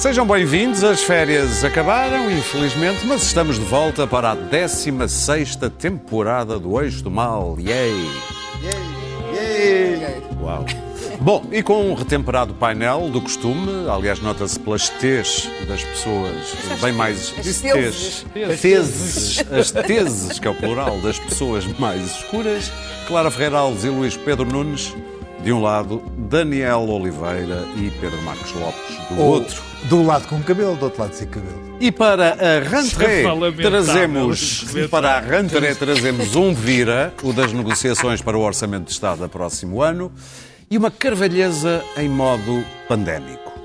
Sejam bem-vindos, as férias acabaram, infelizmente, mas estamos de volta para a 16ª temporada do Eixo do Mal. Yay! Uau! Bom, e com um retemperado painel do costume, aliás, nota-se pelas T's das pessoas, bem mais. As. T's. Teses, as teses, que é o plural, das pessoas mais escuras, Clara Ferreira Alves e Luís Pedro Nunes, de um lado, Daniel Oliveira e Pedro Marcos Lopes, do Ou outro. De um lado com cabelo, do outro lado sem cabelo. E para a é lamentável, trazemos lamentável. para a rentrée trazemos um vira, o das negociações para o orçamento de Estado a próximo ano, e uma carvalheza em modo pandémico.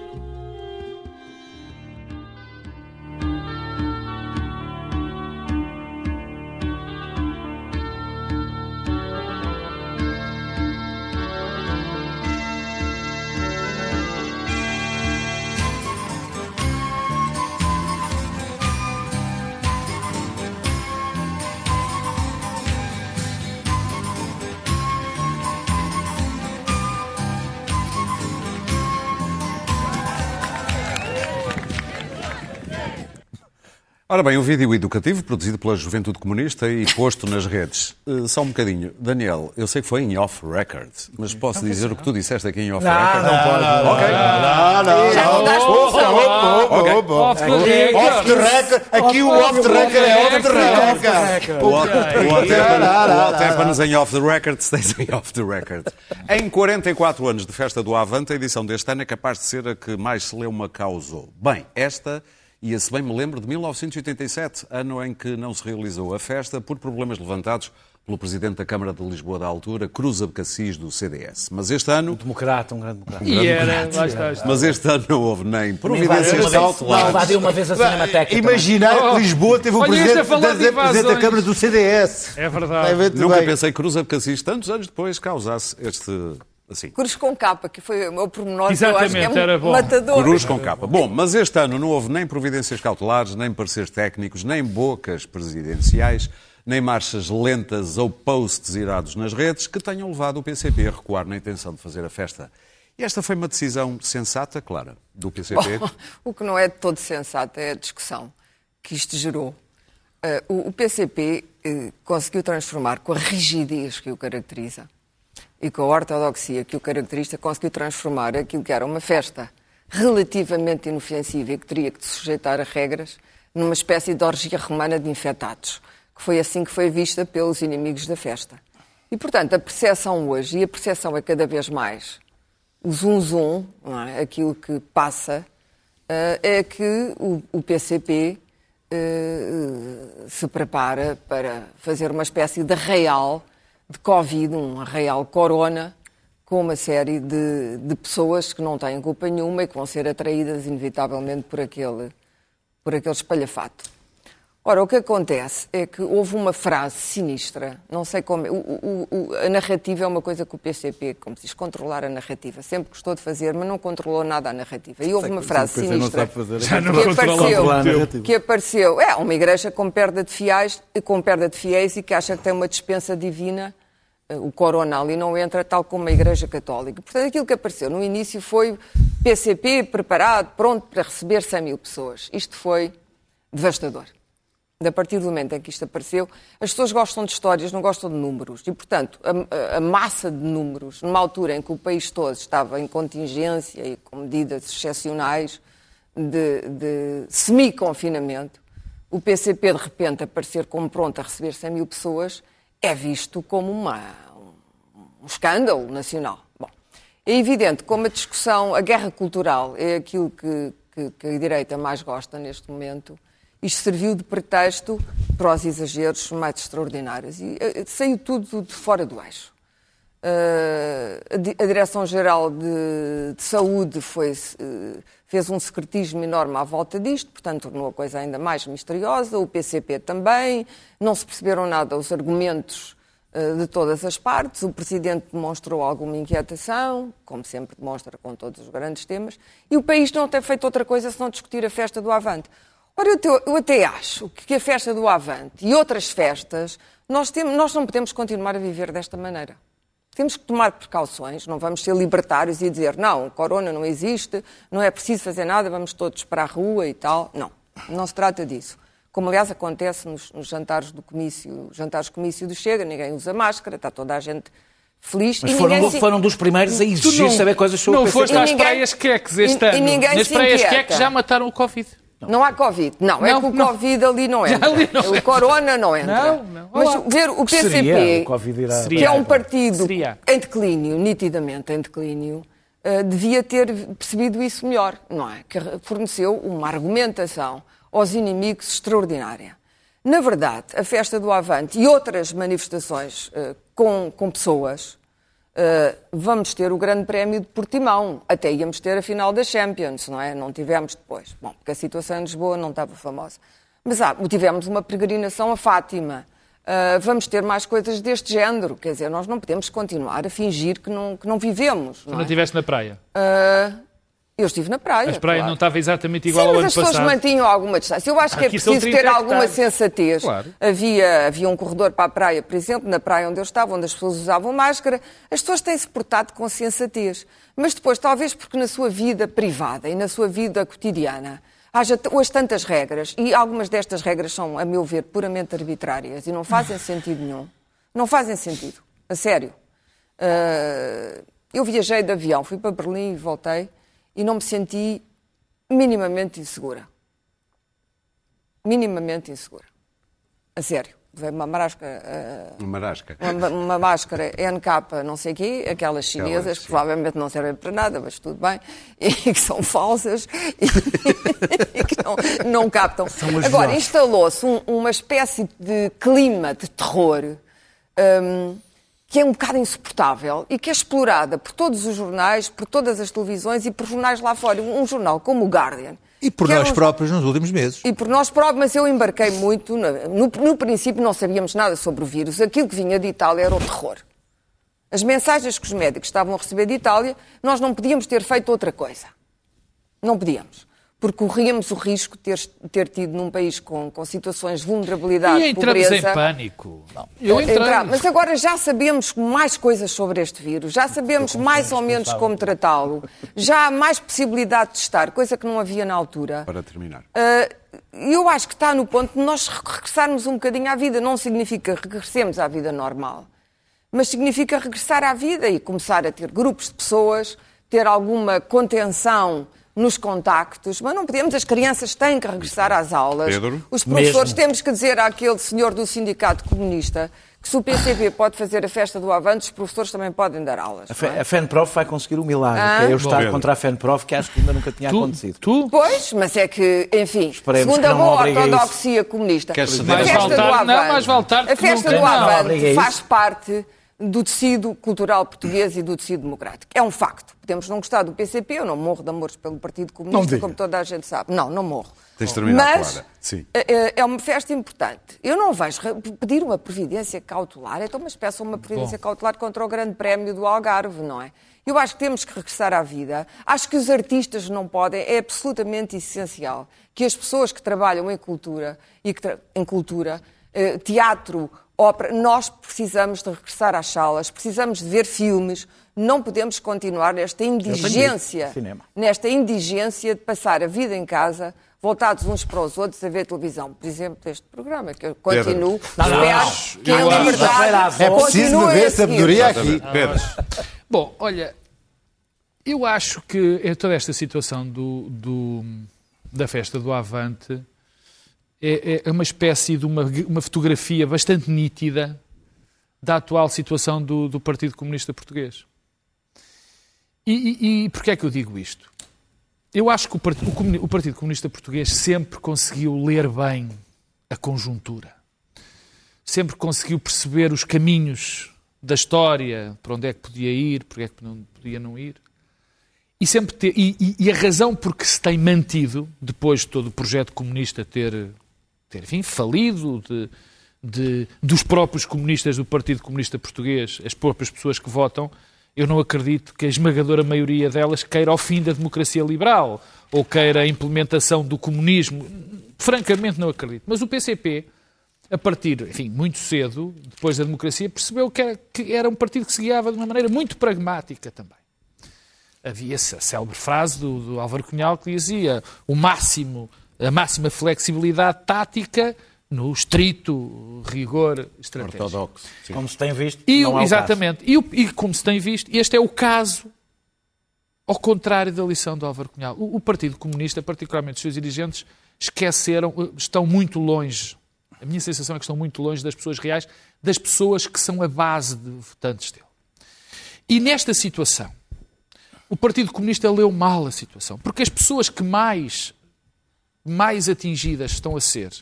Ora bem, um vídeo educativo produzido pela Juventude Comunista e posto nas redes. Eh, só um bocadinho. Daniel, eu sei que foi em off-record, mas posso dizer o que tu disseste aqui em off-record? pode. Ok. Não, não, Já não. mudaste Opa, de opa, opa, opa. Off the record. Off the record. Aqui o off the record é off the record. O happens em off the record stays em off the record. Em 44 anos de festa do Avante, a edição deste ano é capaz de ser a que mais se leu uma causou. Bem, esta ia, se bem me lembro, de 1987, ano em que não se realizou a festa por problemas levantados pelo Presidente da Câmara de Lisboa da altura, Cruz Abcacis, do CDS. Mas este ano... Democrata, um grande democrata. E era, lá está, está. Mas este ano não houve nem providências cautelares. invadiu uma vez a Cinemateca. Imaginar que Lisboa teve o Olha, presidente, a de presidente da. Câmara do CDS. É verdade. Nunca bem. pensei que Cruz Abcacis, tantos anos depois, causasse este... Assim, Cruz com capa, que foi o meu pormenor, que eu acho que é Exatamente, era bom. matador. Cruz com capa. Bom, mas este ano não houve nem providências cautelares, nem pareceres técnicos, nem bocas presidenciais, nem marchas lentas ou posts irados nas redes que tenham levado o PCP a recuar na intenção de fazer a festa. E esta foi uma decisão sensata, Clara, do PCP. O que não é de todo sensato é a discussão que isto gerou. Eh, o, o PCP eh, conseguiu transformar, com a rigidez que o caracteriza e com a ortodoxia que o caracteriza, conseguiu transformar aquilo que era uma festa relativamente inofensiva e que teria que se sujeitar a regras numa espécie de orgia romana de infectados, que foi assim que foi vista pelos inimigos da festa. E, portanto, a percepção hoje, e a percepção é cada vez mais o zum zum, não é? aquilo que passa, eh, é que o, o PCP eh, se prepara para fazer uma espécie de real de Covid, um real corona, com uma série de, de pessoas que não têm culpa nenhuma e que vão ser atraídas inevitavelmente por aquele, por aquele espalhafato. Ora, o que acontece é que houve uma frase sinistra, não sei como. O, o- o- a narrativa é uma coisa que o PCP, como se diz, controlar a narrativa, sempre gostou de fazer, mas não controlou nada a narrativa. E houve uma frase sinistra sabe fazer Já não que apareceu, que apareceu. É, uma igreja com perda de fiéis, com perda de fiéis e que acha que tem uma dispensa divina. eh, O corona ali não entra, tal como a Igreja Católica. Portanto, aquilo que apareceu no início foi PCP preparado, pronto para receber 100 mil pessoas. Isto foi devastador. A partir do momento em que isto apareceu, as pessoas gostam de histórias, não gostam de números. E, portanto, a, a- massa de números, numa altura em que o país todo estava em contingência e com medidas excepcionais de, de semi-confinamento, o PCP de repente aparecer como pronto a receber 100 mil pessoas é visto como uma, um escândalo nacional. Bom, é evidente como a discussão, a guerra cultural é aquilo que, que- que a direita mais gosta neste momento. Isto serviu de pretexto para os exageros mais extraordinários. E eh, saiu tudo de fora do eixo. Eh, a Di- a Direção-Geral de, de Saúde foi, eh, fez um secretismo enorme à volta disto, portanto, tornou a coisa ainda mais misteriosa. O PCP também. Não se perceberam nada os argumentos eh, de todas as partes. O Presidente demonstrou alguma inquietação, como sempre demonstra com todos os grandes temas, e o país não tem feito outra coisa senão discutir a festa do Avante. Ora, eu, te- eu até acho que a festa do Avante e outras festas, nós, temos, nós não podemos continuar a viver desta maneira. Temos que tomar precauções, não vamos ser libertários e dizer não, o corona não existe, não é preciso fazer nada, vamos todos para a rua e tal. Não, não se trata disso. Como, aliás, acontece nos, nos jantares do comício, jantares do comício do Chega, ninguém usa máscara, está toda a gente feliz. Mas e foram, ninguém se- foram dos primeiros a exigir saber coisas sobre não o foste PCP. às ninguém- praias queques este e- ano. e ninguém Nas se praias queques já mataram o Covid. Não há Covid. Não, é Não, que o não. Covid ali não entra. ali não o entra. Corona não entra. Não, não. Mas ver o Que PCP, seria? O Covid irá- Seria. que é um partido Seria. em declínio, nitidamente em declínio, eh, devia ter percebido isso melhor, não é? Que forneceu uma argumentação aos inimigos extraordinária. Na verdade, a festa do Avante e outras manifestações eh, com, com pessoas, eh, vamos ter o Grande Prémio de Portimão. Até íamos ter a final da Champions, não é? Não tivemos depois. Bom, porque a situação em Lisboa não estava famosa. Mas ah, tivemos uma peregrinação a Fátima. Ah, vamos ter mais coisas deste género. Quer dizer, nós não podemos continuar a fingir que não, que não vivemos. Tu Não não é? na praia. Ah, eu estive na praia. As praias claro. não estava exatamente igual Sim, ao mas ano as pessoas passado. mantinham alguma distância. Eu acho que é Aqui preciso 30 ter alguma hectares. sensatez. Claro. Havia, havia um corredor para a praia, por exemplo, na praia onde eu estava, onde as pessoas usavam máscara. As pessoas têm-se portado com sensatez. Mas depois, talvez porque na sua vida privada e na sua vida cotidiana haja hoje tantas regras, e algumas destas regras são, a meu ver, puramente arbitrárias e não fazem sentido nenhum. Não fazem sentido. A sério. Ah, eu viajei de avião, fui para Berlim e voltei e não me senti minimamente insegura. Minimamente insegura. A sério. Levei uma máscara, ah, Uma marasca. uma, uma máscara NK, não sei o quê, aquelas chinesas Aquelas, que provavelmente não servem para nada, mas tudo bem, e que são falsas e, e que não, não captam. Agora, instalou-se um- uma espécie de clima de terror hum, que é um bocado insuportável e que é explorada por todos os jornais, por todas as televisões e por jornais lá fora. Um jornal como o Guardian. E por é nós um- próprios nos últimos meses. e por nós próprios, mas eu embarquei muito. No, no princípio não sabíamos nada sobre o vírus. Aquilo que vinha de Itália era o terror. As mensagens que os médicos estavam a receber de Itália, nós não podíamos ter feito outra coisa. Não podíamos. Porque corríamos o risco de ter, ter tido num país com, com situações de vulnerabilidade, E entramos pobreza... em pânico. Eu entrei. Entrar. Mas agora já sabemos mais coisas sobre este vírus, já sabemos mais ou menos como tratá-lo, já há mais possibilidade de testar, coisa que não havia na altura. Para terminar. Ah, eu acho que está no ponto de nós regressarmos um bocadinho à vida. Não significa regressemos à vida normal, mas significa regressar à vida e começar a ter grupos de pessoas, ter alguma contenção nos contactos, mas não podemos, as crianças têm que regressar às aulas. Pedro? Os professores Mesmo. temos que dizer àquele senhor do sindicato comunista que se o PCP pode fazer a festa do Avante, os professores também podem dar aulas. A, Fe- é? a FENPROF vai conseguir o milagre, Ah. que é eu estar Pedro. contra a FENPROF, que acho que ainda nunca tinha Tu, acontecido. tu Pois, mas é que, enfim, Esperemos segundo que a boa obrigue a isso. ortodoxia comunista, a festa do não, Avante, a festa do faz parte do tecido cultural português e do tecido democrático. É um facto. Podemos não gostar do PCP, eu não morro de amores pelo Partido Comunista, como toda a gente sabe. Não, não morro. Tens de terminar, Mas Clara. Sim. é- é- é uma festa importante. Eu não vejo pedir uma providência cautelar, então mas peçam uma providência cautelar contra o Grande Prémio do Algarve, não é? Eu acho que temos que regressar à vida. Acho que os artistas não podem, é absolutamente essencial que as pessoas que trabalham em cultura e que tra- em cultura, eh, teatro, ópera, nós precisamos de regressar às salas, precisamos de ver filmes, não podemos continuar nesta indigência, nesta indigência de passar a vida em casa, voltados uns para os outros a ver televisão. Por exemplo, este programa, que eu continuo, Não, não, espero não. que Eu a acho- liberdade É preciso seguir. sabedoria aqui. Pedro. Bom, olha, eu acho que toda esta situação do, do- da festa do Avante é, é uma espécie de uma, uma fotografia bastante nítida da atual situação do, do Partido Comunista Português. E, e, e porquê é que eu digo isto? Eu acho que o Partido, o Partido Comunista Português sempre conseguiu ler bem a conjuntura. Sempre conseguiu perceber os caminhos da história, para onde é que podia ir, porque é que não podia não ir. E, sempre ter, e- e a razão por que se tem mantido, depois de todo o projeto comunista ter, ter enfim, falido, de de, dos próprios comunistas do Partido Comunista Português, as próprias pessoas que votam, eu não acredito que a esmagadora maioria delas queira o fim da democracia liberal ou queira a implementação do comunismo. Francamente, não acredito. Mas o PCP, a partir, enfim, muito cedo, depois da democracia, percebeu que era, que era um partido que se guiava de uma maneira muito pragmática também. Havia a célebre frase do, do Álvaro Cunhal que dizia o máximo, a máxima flexibilidade tática no estrito rigor estratégico. Ortodoxo. sim. Como se tem visto, E, não é o exatamente. E, e como se tem visto, este é o caso ao contrário da lição do Álvaro Cunhal. O, o Partido Comunista, particularmente os seus dirigentes, esqueceram, eh, estão muito longe. A minha sensação é que estão muito longe das pessoas reais, das pessoas que são a base de votantes dele. E nesta situação, o Partido Comunista leu mal a situação, porque as pessoas que mais, mais atingidas estão a ser,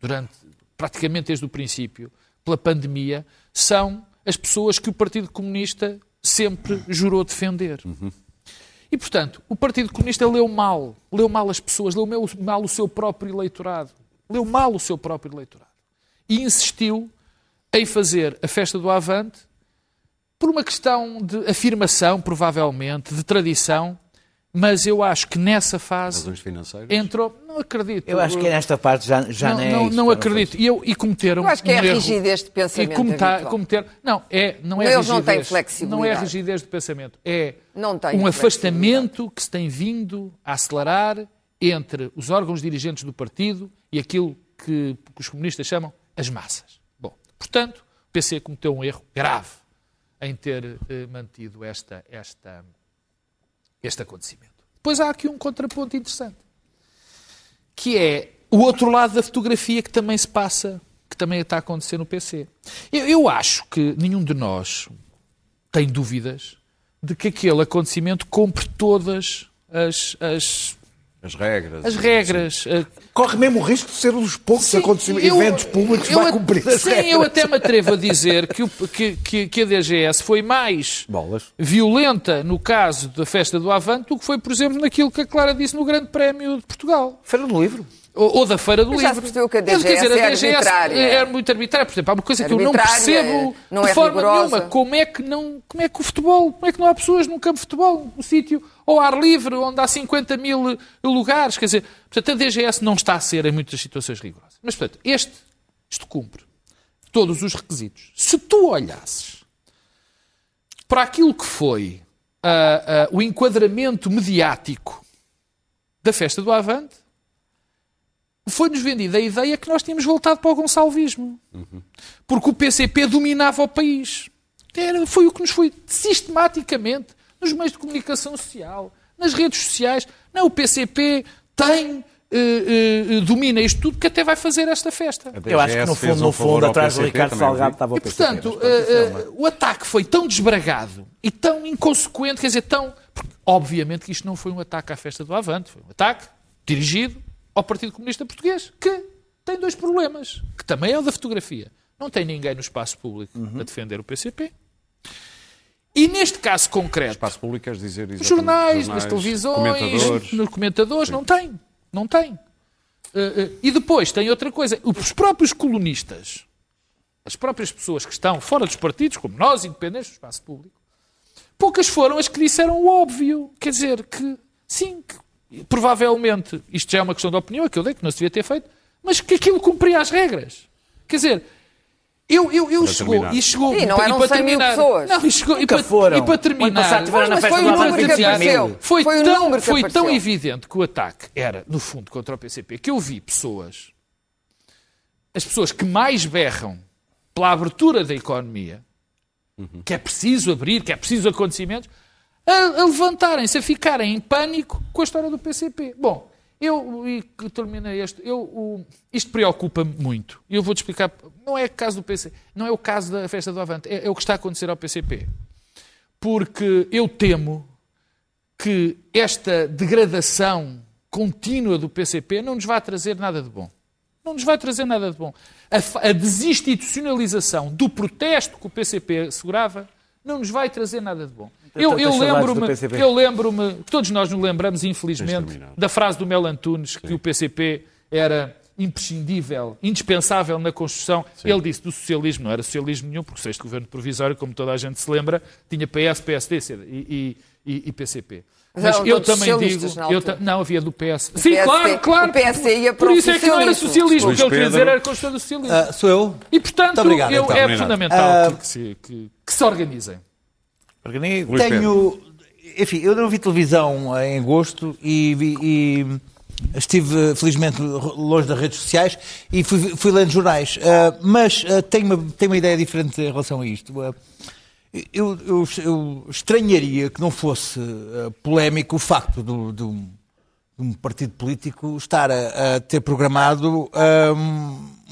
durante praticamente desde o princípio, pela pandemia, são as pessoas que o Partido Comunista sempre jurou defender. E, portanto, o Partido Comunista leu mal, leu mal as pessoas, leu mal o seu próprio eleitorado, leu mal o seu próprio eleitorado. E insistiu em fazer a festa do Avante por uma questão de afirmação, provavelmente, de tradição, mas eu acho que nessa fase Razões financeiras. entrou. Não acredito. Eu acho que nesta parte já, já não, nem é não, isso, não acredito. E, eu, e cometeram. Eu acho que é um a erro. rigidez de E pensamento cometer, habitual. cometer, não, é, não é Eles rigidez. não têm Não é flexibilidade. rigidez de pensamento. É um flexibilidade. afastamento que se tem vindo a acelerar entre os órgãos dirigentes do partido e aquilo que, que os comunistas chamam as massas. Bom, portanto, o PC cometeu um erro grave em ter eh, mantido esta, esta, este acontecimento. Depois há aqui um contraponto interessante, que é o outro lado da fotografia que também se passa, que também está a acontecer no PC. Eu, eu acho que nenhum de nós tem dúvidas de que aquele acontecimento cumpre todas as, as, As regras. as regras. eh, Corre mesmo o risco de ser um dos poucos Sim, acontecimentos, eu- eventos públicos que vai cumprir as Sim, regras. eu até me atrevo a dizer que, o- que, que, que a DGS foi mais Bolas. violenta no caso da festa do Avante do que foi, por exemplo, naquilo que a Clara disse no Grande Prémio de Portugal. Feira do Livro. Ou, ou da Feira do Mas já Livro. se percebeu que a Quer dizer, DGS é a DGS arbitrária. é muito arbitrária. Por exemplo, há uma coisa que eu não percebo não de é forma rigorosa. nenhuma. Como é, que não, como é que o futebol, como é que não há pessoas num campo de futebol, num sítio ao ar livre, onde há 50 mil lugares? Quer dizer, portanto, a DGS não está a ser em muitas situações rigorosas. Mas, portanto, este, isto cumpre todos os requisitos. Se tu olhasses para aquilo que foi ah, ah, o enquadramento mediático da festa do Avante, foi-nos vendida a ideia que nós tínhamos voltado para o gonçalvismo. Porque o PCP dominava o país. Era, foi o que nos foi sistematicamente nos meios de comunicação social, nas redes sociais. Não, o PCP tem, eh, eh, domina isto tudo, que até vai fazer esta festa. Eu acho que no fundo, no um favor fundo, atrás do Ricardo também Salgado vi. estava o E, PCP. portanto, é uma- eh, eh, o ataque foi tão desbragado e tão inconsequente, quer dizer, tão. porque, obviamente que isto não foi um ataque à festa do Avante, foi um ataque dirigido ao Partido Comunista Português, que tem dois problemas, que também é o da fotografia. Não tem ninguém no espaço público Uhum. a defender o PCP. E neste caso concreto, Espaço público, queres dizer exatamente, jornais, nas televisões, comentadores. nos comentadores, não tem. Não tem. Eh, eh, e depois tem outra coisa. Os próprios colunistas, as próprias pessoas que estão fora dos partidos, como nós, independentes do espaço público, poucas foram as que disseram o óbvio. Quer dizer, que sim, que, provavelmente, isto já é uma questão de opinião, é que eu dei que não se devia ter feito, mas que aquilo cumpria as regras. Quer dizer, eu, eu, eu chegou, e chegou, Sim, não e eram para 100 mil terminar, pessoas. Não, e, chegou, e, Nunca para, foram. e para O terminar, passado tiveram Mas festa foi o número que 25 apareceu. foi, Foi o tão, número que foi tão apareceu. evidente que o ataque era, no fundo, contra o PCP, que eu vi pessoas, as pessoas que mais berram pela abertura da economia, que é preciso abrir, que é preciso acontecimentos, a, a levantarem-se, a ficarem em pânico com a história do PCP. Bom, eu, e que terminei este, eu, o- isto preocupa-me muito. Eu vou-te explicar, não é o caso do PCP, não é o caso da festa do Avante, é, é o que está a acontecer ao PCP. Porque eu temo que esta degradação contínua do PCP não nos vai trazer nada de bom. Não nos vai trazer nada de bom. A, a desinstitucionalização do protesto que o PCP segurava não nos vai trazer nada de bom. Eu, eu lembro-me, eu lembro-me, todos nós nos lembramos, infelizmente, da frase do Mel Antunes que o PCP era imprescindível, indispensável na construção. Ele disse do socialismo, não era socialismo nenhum, porque o sexto governo provisório, como toda a gente se lembra, tinha PS, PSD e, e, e PCP. Mas eram eu também digo. eu ta- não, havia do PS. Sim, PSD claro, claro. o PSD ia para Por o isso é que não era socialismo. O que ele queria dizer era a construção do socialismo. Ah, sou eu? e, portanto, obrigado, eu- então. é fundamental Ah, que, se, que- que se organizem. Luís Tenho. Enfim, eu não vi televisão em agosto e, e estive, felizmente, longe das redes sociais e fui, fui lendo jornais. Ah, mas ah, tenho, uma, tenho uma ideia diferente em relação a isto. Ah, eu, eu- eu estranharia que não fosse polémico o facto do, do- de um partido político estar a, a ter programado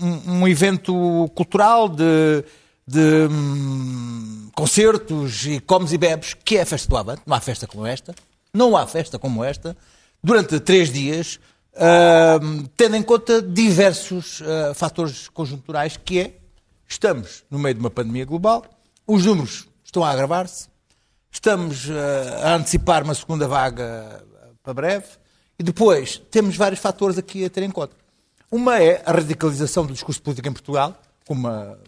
um, um evento cultural de, de, hum, concertos e comes e bebes, que é a festa do Avante. Não há festa como esta. Não há festa como esta. Durante três dias, ah, tendo em conta diversos ah, fatores conjunturais, que é, estamos no meio de uma pandemia global, os números estão a agravar-se, Estamos eh, a antecipar uma segunda vaga eh, para breve e depois temos vários fatores aqui a ter em conta. Uma é a radicalização do discurso político em Portugal, com uma,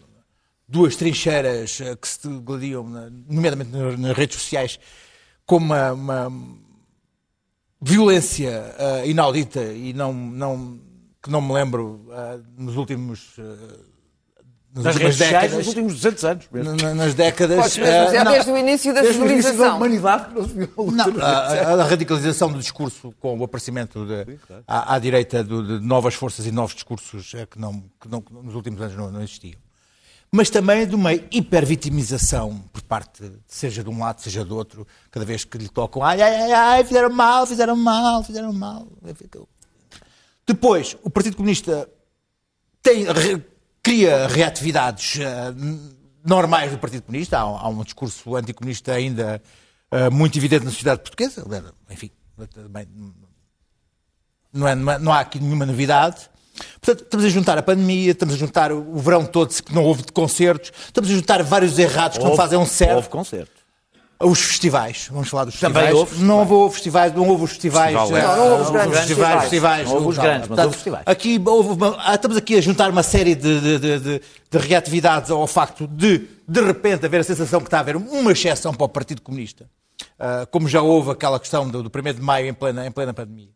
duas trincheiras eh, que se gladiam, nomeadamente nas, redes sociais, com uma, uma violência eh, inaudita e não, não, que não me lembro eh, nos últimos. eh, nas Nas últimas redes sociais décadas. nos últimos 200 anos. mesmo. Na- nas décadas. Dizer não. desde o início da Desde o início da civilização. humanidade que não se viu Não, a, a- a radicalização do discurso com o aparecimento de, à, à direita do- de novas forças e novos discursos que, não, que não- que nos últimos anos não, não existiam. Mas também de uma hipervitimização por parte, seja de um lado, seja do outro, cada vez que lhe tocam, ai, ai, ai, fizeram mal, fizeram mal, fizeram mal. Depois, o Partido Comunista tem, re- cria reatividades n- normais do Partido Comunista. Há, há um discurso anticomunista ainda eh, muito evidente na sociedade portuguesa. Enfim, também é- não é- não há aqui nenhuma novidade. Portanto, estamos a juntar a pandemia, estamos a juntar o verão todo que não houve de concertos, estamos a juntar vários errados que não Houve- fazem um certo. Houve concerto. Os festivais, vamos falar dos Também festivais. houve não houve festivais, não houve os festivais. Eh. Não, não houve os grandes festivais. festivais. Não houve os grandes, mas houve festivais. Aqui houve uma- ah, estamos aqui a juntar uma série de, de, de, de- de reatividades ao facto de, de repente, haver a sensação que está a haver uma exceção para o Partido Comunista, Ah, como já houve aquela questão do, do 1 de maio em plena, em plena pandemia.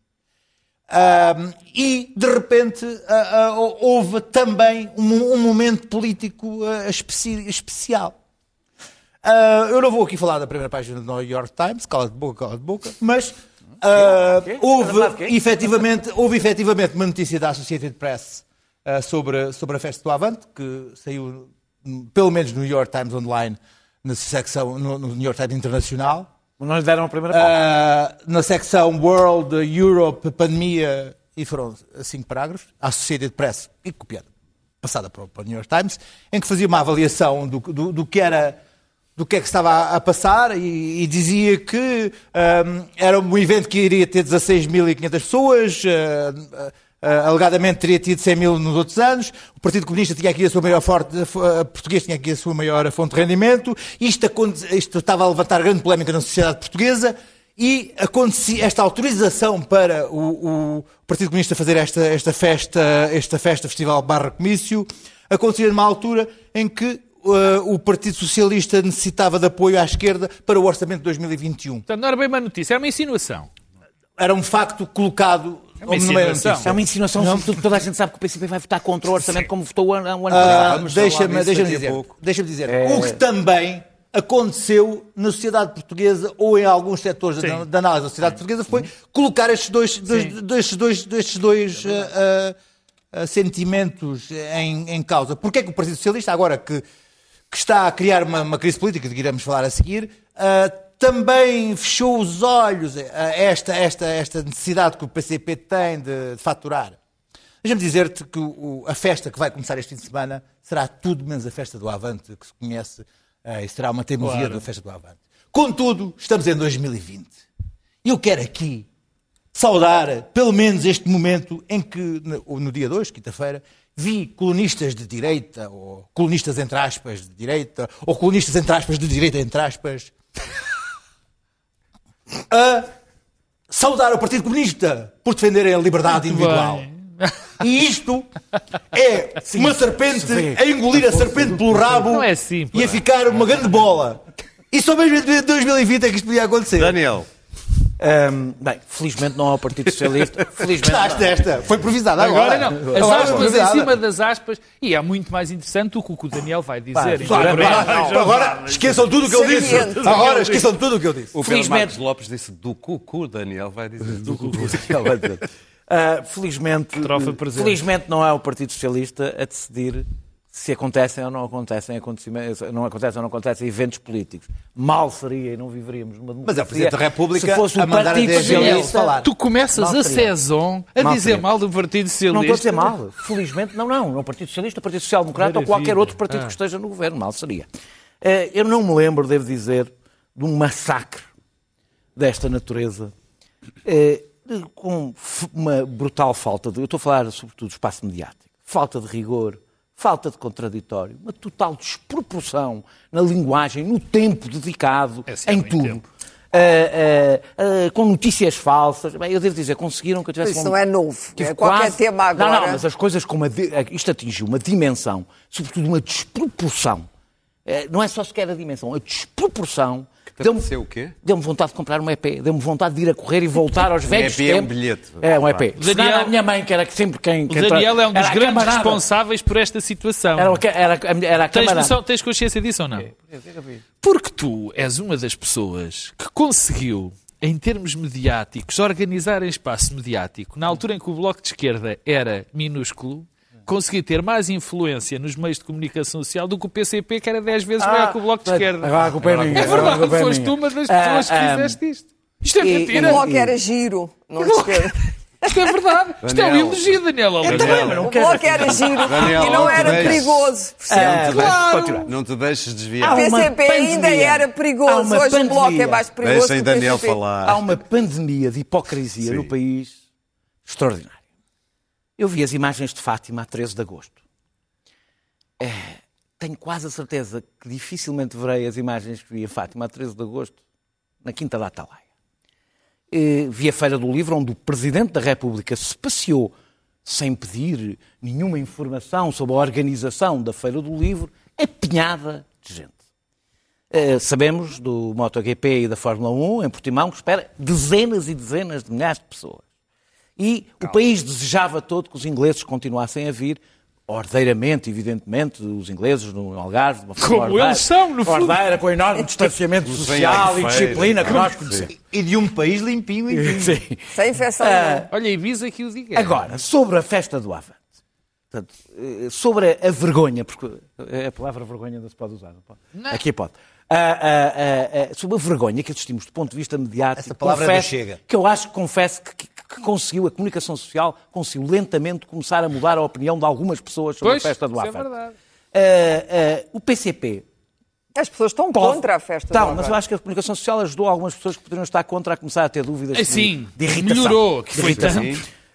E, de repente, ah, ah, houve também um, um momento político ah, especi- especial. Ah, eu não vou aqui falar da primeira página do New York Times, cala de boca, cala de boca, mas ah, houve, efetivamente, houve efetivamente uma notícia da Associated Press ah, sobre, sobre a festa do Avante, que saiu hum, pelo menos no New York Times Online, na secção, no, no New York Times Internacional. Não lhe deram a primeira. Ah, na secção World, Europe, Pandemia, e foram cinco parágrafos, a Associated Press, e copiada, passada para o, New York Times, em que fazia uma avaliação do, do, do que era do que é que estava a, passar e, e dizia que ahm, era um evento que iria ter 16.500 pessoas, ah, ah, alegadamente teria tido 100 mil nos outros anos, o Partido Comunista tinha aqui a sua maior forte, ah, português tinha aqui a sua maior fonte de rendimento, isto, isto estava a levantar grande polémica na sociedade portuguesa, e acontecia esta autorização para o, o Partido Comunista fazer esta, esta festa, esta festa festival barra comício, acontecia numa altura em que eh, o Partido Socialista necessitava de apoio à esquerda para o orçamento de 2021. Portanto, não era bem uma notícia, era uma insinuação. Era um facto colocado uma insinuação. É uma insinuação, sobretudo toda a gente sabe que o PCP vai votar contra o orçamento como votou o ano, o ano Ah, passado. Deixa-me dizer, deixa dizer É. o que também aconteceu na sociedade portuguesa ou em alguns setores da, da análise da sociedade portuguesa foi colocar estes dois, dois, destes dois, destes dois ah, ah, sentimentos em, em causa. Porquê é que o Partido Socialista, agora que, que está a criar uma, uma crise política, de que iremos falar a seguir, ah, também fechou os olhos a esta, esta, esta necessidade que o PCP tem de, de faturar? Deixa-me dizer-te que o- a festa que vai começar este fim de semana será tudo menos a festa do Avante, que se conhece, eh, e será uma teimosia Claro. da festa do Avante. Contudo, estamos em 2020. E eu quero aqui saudar, pelo menos, este momento em que, no, no dia 2, quinta-feira, vi colunistas de direita, ou colunistas entre aspas de direita, ou colunistas entre aspas de direita entre aspas, a saudar o Partido Comunista por defenderem a liberdade Muito individual. bem. E isto é uma serpente a engolir a serpente pelo rabo é assim, e a ficar uma grande bola. E só mesmo em 2020 é que isto podia acontecer. Daniel, Ahm, bem, felizmente não há o Partido Socialista. Felizmente Gostaste não. desta? Foi improvisada agora. Agora não. As aspas em cima das aspas. E é muito mais interessante o que o que o Daniel vai dizer. Claro, claro. Agora esqueçam tudo o que eu disse. Agora esqueçam tudo o que eu disse. o Pedro Felizmente- Marcos Lopes disse do cucu, Daniel vai dizer do cucu. Ah, felizmente, Trofa eh, presente. felizmente não é o Partido Socialista a decidir se acontecem ou não acontecem acontecimentos, não acontecem ou não acontecem eventos políticos. Mal seria e não viveríamos numa democracia. Mas é o Presidente da República se fosse a o mandar Partido a Socialista falar. Tu começas Mal a saison a Mal dizer seria. mal do Partido Socialista. Não estou a dizer mal. Felizmente, não, não. Não o Partido Socialista, o Partido Social Democrata ou qualquer outro partido Ah. que esteja no governo. Mal seria. Eh, Eu não me lembro, devo dizer, de um massacre desta natureza eh, com uma brutal falta de. Eu estou a falar, sobretudo, do espaço mediático. Falta de rigor, falta de contraditório, uma total desproporção na linguagem, no tempo dedicado, É sim, em muito tudo. tempo. Eh, eh, eh, com notícias falsas. Bem, eu devo dizer, conseguiram que eu tivesse Isso um- não é novo. Tive É qualquer quase- tema agora. Não, não, mas as coisas como a di- isto atingiu uma dimensão, sobretudo uma desproporção. Eh, Não é só sequer a dimensão, a desproporção. Deu-me o quê? deu-me vontade de comprar um EP, deu-me vontade de ir a correr e voltar aos velhos EP é um tempos. bilhete. É um EP. Daniel- Daniel, a minha mãe, que era sempre quem. O Daniel é um dos grandes camarada. responsáveis por esta situação. Era, era, a- era a Tens, noção- tens consciência disso ou não? Porque tu és uma das pessoas que conseguiu, em termos mediáticos, organizar em espaço mediático, na altura em que o Bloco de Esquerda era minúsculo, conseguiu ter mais influência nos meios de comunicação social do que o PCP, que era 10 vezes maior que o Bloco de Esquerda. Agora a culpa é minha. É verdade, é foste minha. uma das Ah, pessoas que ah, fizeste isto. Isto é e- O mentira. bloco era giro, não te esqueças. Isto é verdade. Isto é um Daniel. elogio, Daniel. Aleixo. também, mas não O quero- bloco era giro Daniel, e não era deixe. perigoso. Ah, continuar. Não te deixes O desviar. uma PCP ainda pandemia. era perigoso. Hoje o bloco é pandemia. mais perigoso Deixem que o Daniel falar. Há uma pandemia de hipocrisia Sim. no país extraordinária. Eu vi as imagens de Fátima a 13 de agosto. É, tenho quase a certeza que dificilmente verei as imagens que vi a Fátima a 13 de agosto na Quinta da Atalaia. Eh, vi a Feira do Livro, onde o Presidente da República se passeou sem pedir nenhuma informação sobre a organização da Feira do Livro, apinhada de gente. Uh, sabemos do MotoGP e da Fórmula 1 em Portimão que espera dezenas e dezenas de milhares de pessoas. E o país desejava todo que os ingleses continuassem a vir, ordeiramente, evidentemente, os ingleses no Algarve, de uma forma Como ordeira, eles são, no fundo. ordeira, com enorme distanciamento social e disciplina que nós conhecemos. E de um país limpinho e limpo. Sim. Sem infecção nenhuma. Olha, Ibiza que o diga. Agora, sobre a festa do Avante. Portanto, eh, sobre a vergonha, porque a palavra vergonha não se pode usar, não pode? Aqui pode. Ah, ah, ah, sobre a vergonha que assistimos do ponto de vista mediático, Essa palavra confesso Chega. que eu acho que confesso que, que- que conseguiu, a comunicação social conseguiu lentamente começar a mudar a opinião de algumas pessoas sobre Pois, a festa do isso é Avante. verdade. Ah, ah, o PCP As pessoas estão pode- contra a festa Estão, do mas eu acho que a comunicação social ajudou algumas pessoas que poderiam estar contra a começar a ter dúvidas É sim, de, de irritação. melhorou, que foi tanto.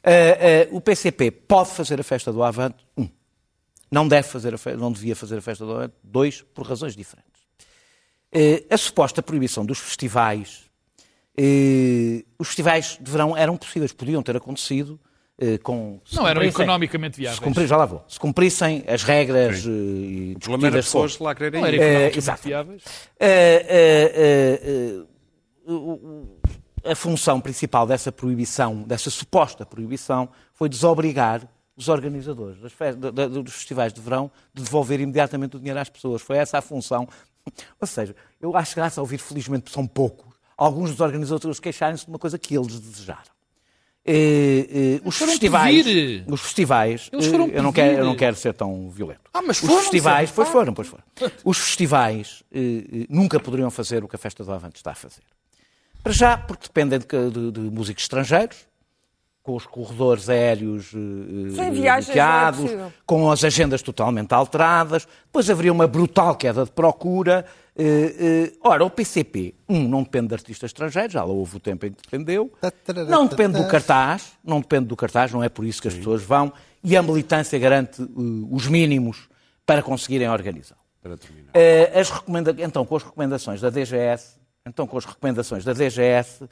Ah, o PCP pode fazer a festa do Avante. Um, não deve fazer a fe- não devia fazer a festa do Avante. Dois, por razões diferentes. Eh, a suposta proibição dos festivais, eh, os festivais de verão eram possíveis, podiam ter acontecido eh, com... se Não eram cumprissem- economicamente Se viáveis. cumprir, já lá vou. Se cumprissem as regras O problema era discutidas sobre- pessoas lá quererem Não era ir. economicamente exato. viáveis. O- o- a função principal dessa proibição, dessa suposta proibição, foi desobrigar os organizadores dos festivais de verão de devolver imediatamente o dinheiro às pessoas. Foi essa a função. Ou seja, eu acho que graças a ouvir, felizmente são poucos, alguns dos organizadores queixarem-se de uma coisa que eles desejaram. Eh, eh, os foram festivais, pedir. os festivais, Eles foram eh, eu não quero, eu não quero ser tão violento. Ah, mas os foram, festivais, pois foram, pois foram. Os festivais eh, nunca poderiam fazer o que a Festa do Avante está a fazer. Para já, porque dependem de, de- de músicos estrangeiros, com os corredores aéreos eh, Sem eh, é bloqueados, possível. com as agendas totalmente alteradas, depois haveria uma brutal queda de procura. Eh, ora, o PCP, um, não depende de artistas estrangeiros, já lá houve o tempo em que dependeu, não depende do cartaz, não depende do cartaz, não é por isso que as pessoas vão, e a militância garante os mínimos para conseguirem organizar. Para terminar. As recomenda... Então, com as recomendações da DGS, então com as recomendações da DGS,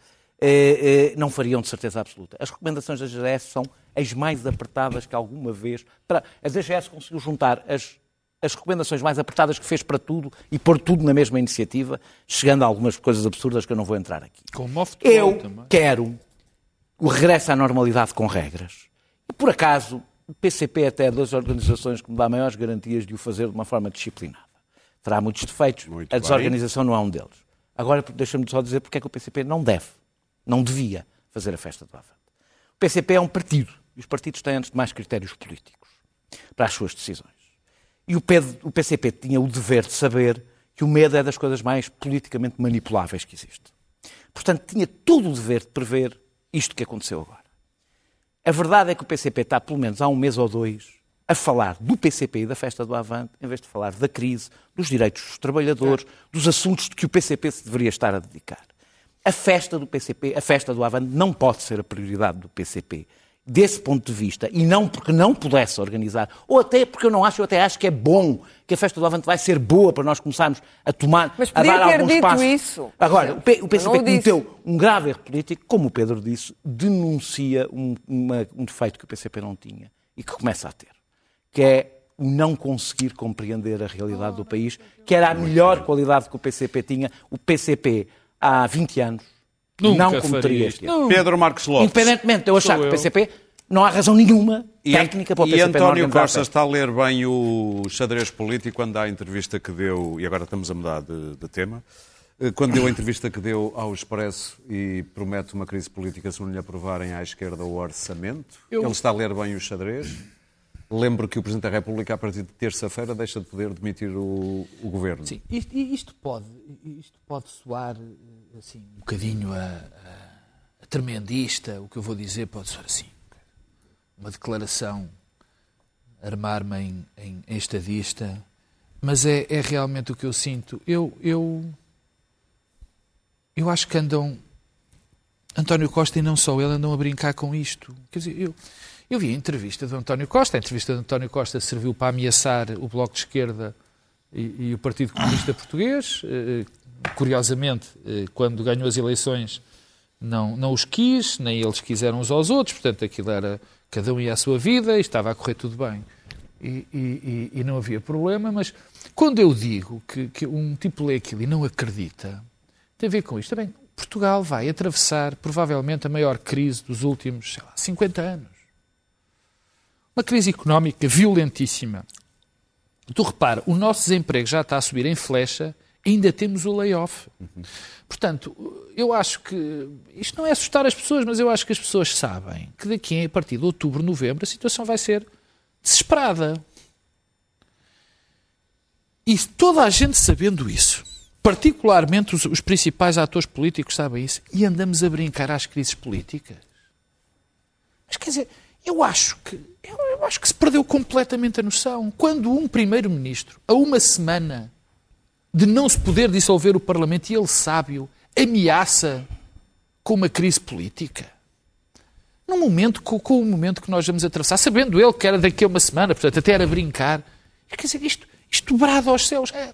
não fariam de certeza absoluta. As recomendações da DGS são as mais apertadas que alguma vez. Para, a DGS conseguiu juntar as, as recomendações mais apertadas que fez para tudo e pôr tudo na mesma iniciativa, chegando a algumas coisas absurdas que eu não vou entrar aqui. Com o futebol Eu também. quero o regresso à normalidade com regras. E, por acaso, o PCP é até das organizações que me dá maiores garantias de o fazer de uma forma disciplinada. Terá muitos defeitos. Muito a bem. desorganização não é um deles. Agora, deixa-me só dizer porque é que o PCP não deve, não devia fazer a festa do Avante. O PCP é um partido. E os partidos têm, antes de mais, critérios políticos para as suas decisões. E o PCP tinha o dever de saber que o medo é das coisas mais politicamente manipuláveis que existe. Portanto, tinha todo o dever de prever isto que aconteceu agora. A verdade é que o PCP está, pelo menos há um mês ou dois, a falar do PCP e da festa do Avante, em vez de falar da crise, dos direitos dos trabalhadores, dos assuntos de que o PCP se deveria estar a dedicar. A festa do PCP, a festa do Avante, não pode ser a prioridade do PCP. Desse ponto de vista, e não porque não pudesse organizar, ou até porque eu não acho, eu até acho que é bom que a festa do Avante vai ser boa para nós começarmos a tomar, Mas a dar dito passos. isso. Agora, o, P- o PCP cometeu um grave erro político, como o Pedro disse, denuncia um, uma- um defeito que o PCP não tinha e que começa a ter, que é o não conseguir compreender a realidade do país, que era a melhor qualidade que o PCP tinha. O PCP, há 20 anos, Nunca não cometeria este erro. Pedro Marcos Lopes. Independentemente de eu achar que o. PCP não há razão nenhuma E, técnica para o e PCP não António Costa está a ler bem o xadrez político quando dá a entrevista que deu, e agora estamos a mudar de, de tema, eh, quando deu a entrevista que deu ao Expresso e promete uma crise política se não lhe aprovarem à esquerda o orçamento. Eu- Ele está a ler bem o xadrez. Lembro que o Presidente da República, a partir de terça-feira, deixa de poder demitir o, o governo. Sim, isto, isto pode, isto pode soar assim, um bocadinho a, a- a tremendista, o que eu vou dizer pode soar assim. Uma declaração, armar-me em, em- em estadista, mas é, é realmente o que eu sinto. Eu, eu, eu acho que andam. António Costa e não só ele andam a brincar com isto. Quer dizer, eu, eu vi a entrevista do António Costa. A entrevista do António Costa serviu para ameaçar o Bloco de Esquerda e, e o Partido Comunista Português. Eh, Curiosamente, eh, quando ganhou as eleições, não, não os quis, nem eles quiseram uns aos outros. Portanto, aquilo era. Cada um ia à sua vida e estava a correr tudo bem. E, e- e- e não havia problema, mas quando eu digo que, que um tipo lê aquilo e não acredita, tem a ver com isto. Também, Portugal vai atravessar provavelmente a maior crise dos últimos sei lá, 50 anos. Uma crise económica violentíssima. Tu repara, o nosso desemprego já está a subir em flecha, ainda temos o layoff. Portanto, eu acho que isto não é assustar as pessoas, mas eu acho que as pessoas sabem que daqui a partir de outubro, novembro, a situação vai ser desesperada. E toda a gente sabendo isso, particularmente os, os principais atores políticos sabem isso, e andamos a brincar às crises políticas. Mas quer dizer, eu acho que eu, eu acho que se perdeu completamente a noção. Quando um primeiro-ministro, a uma semana de não se poder dissolver o Parlamento, e ele sábio, ameaça com uma crise política. Num momento, com, com o momento que nós vamos atravessar, sabendo ele que era daqui a uma semana, portanto, até era brincar. Quer dizer, isto, isto brado aos céus. É.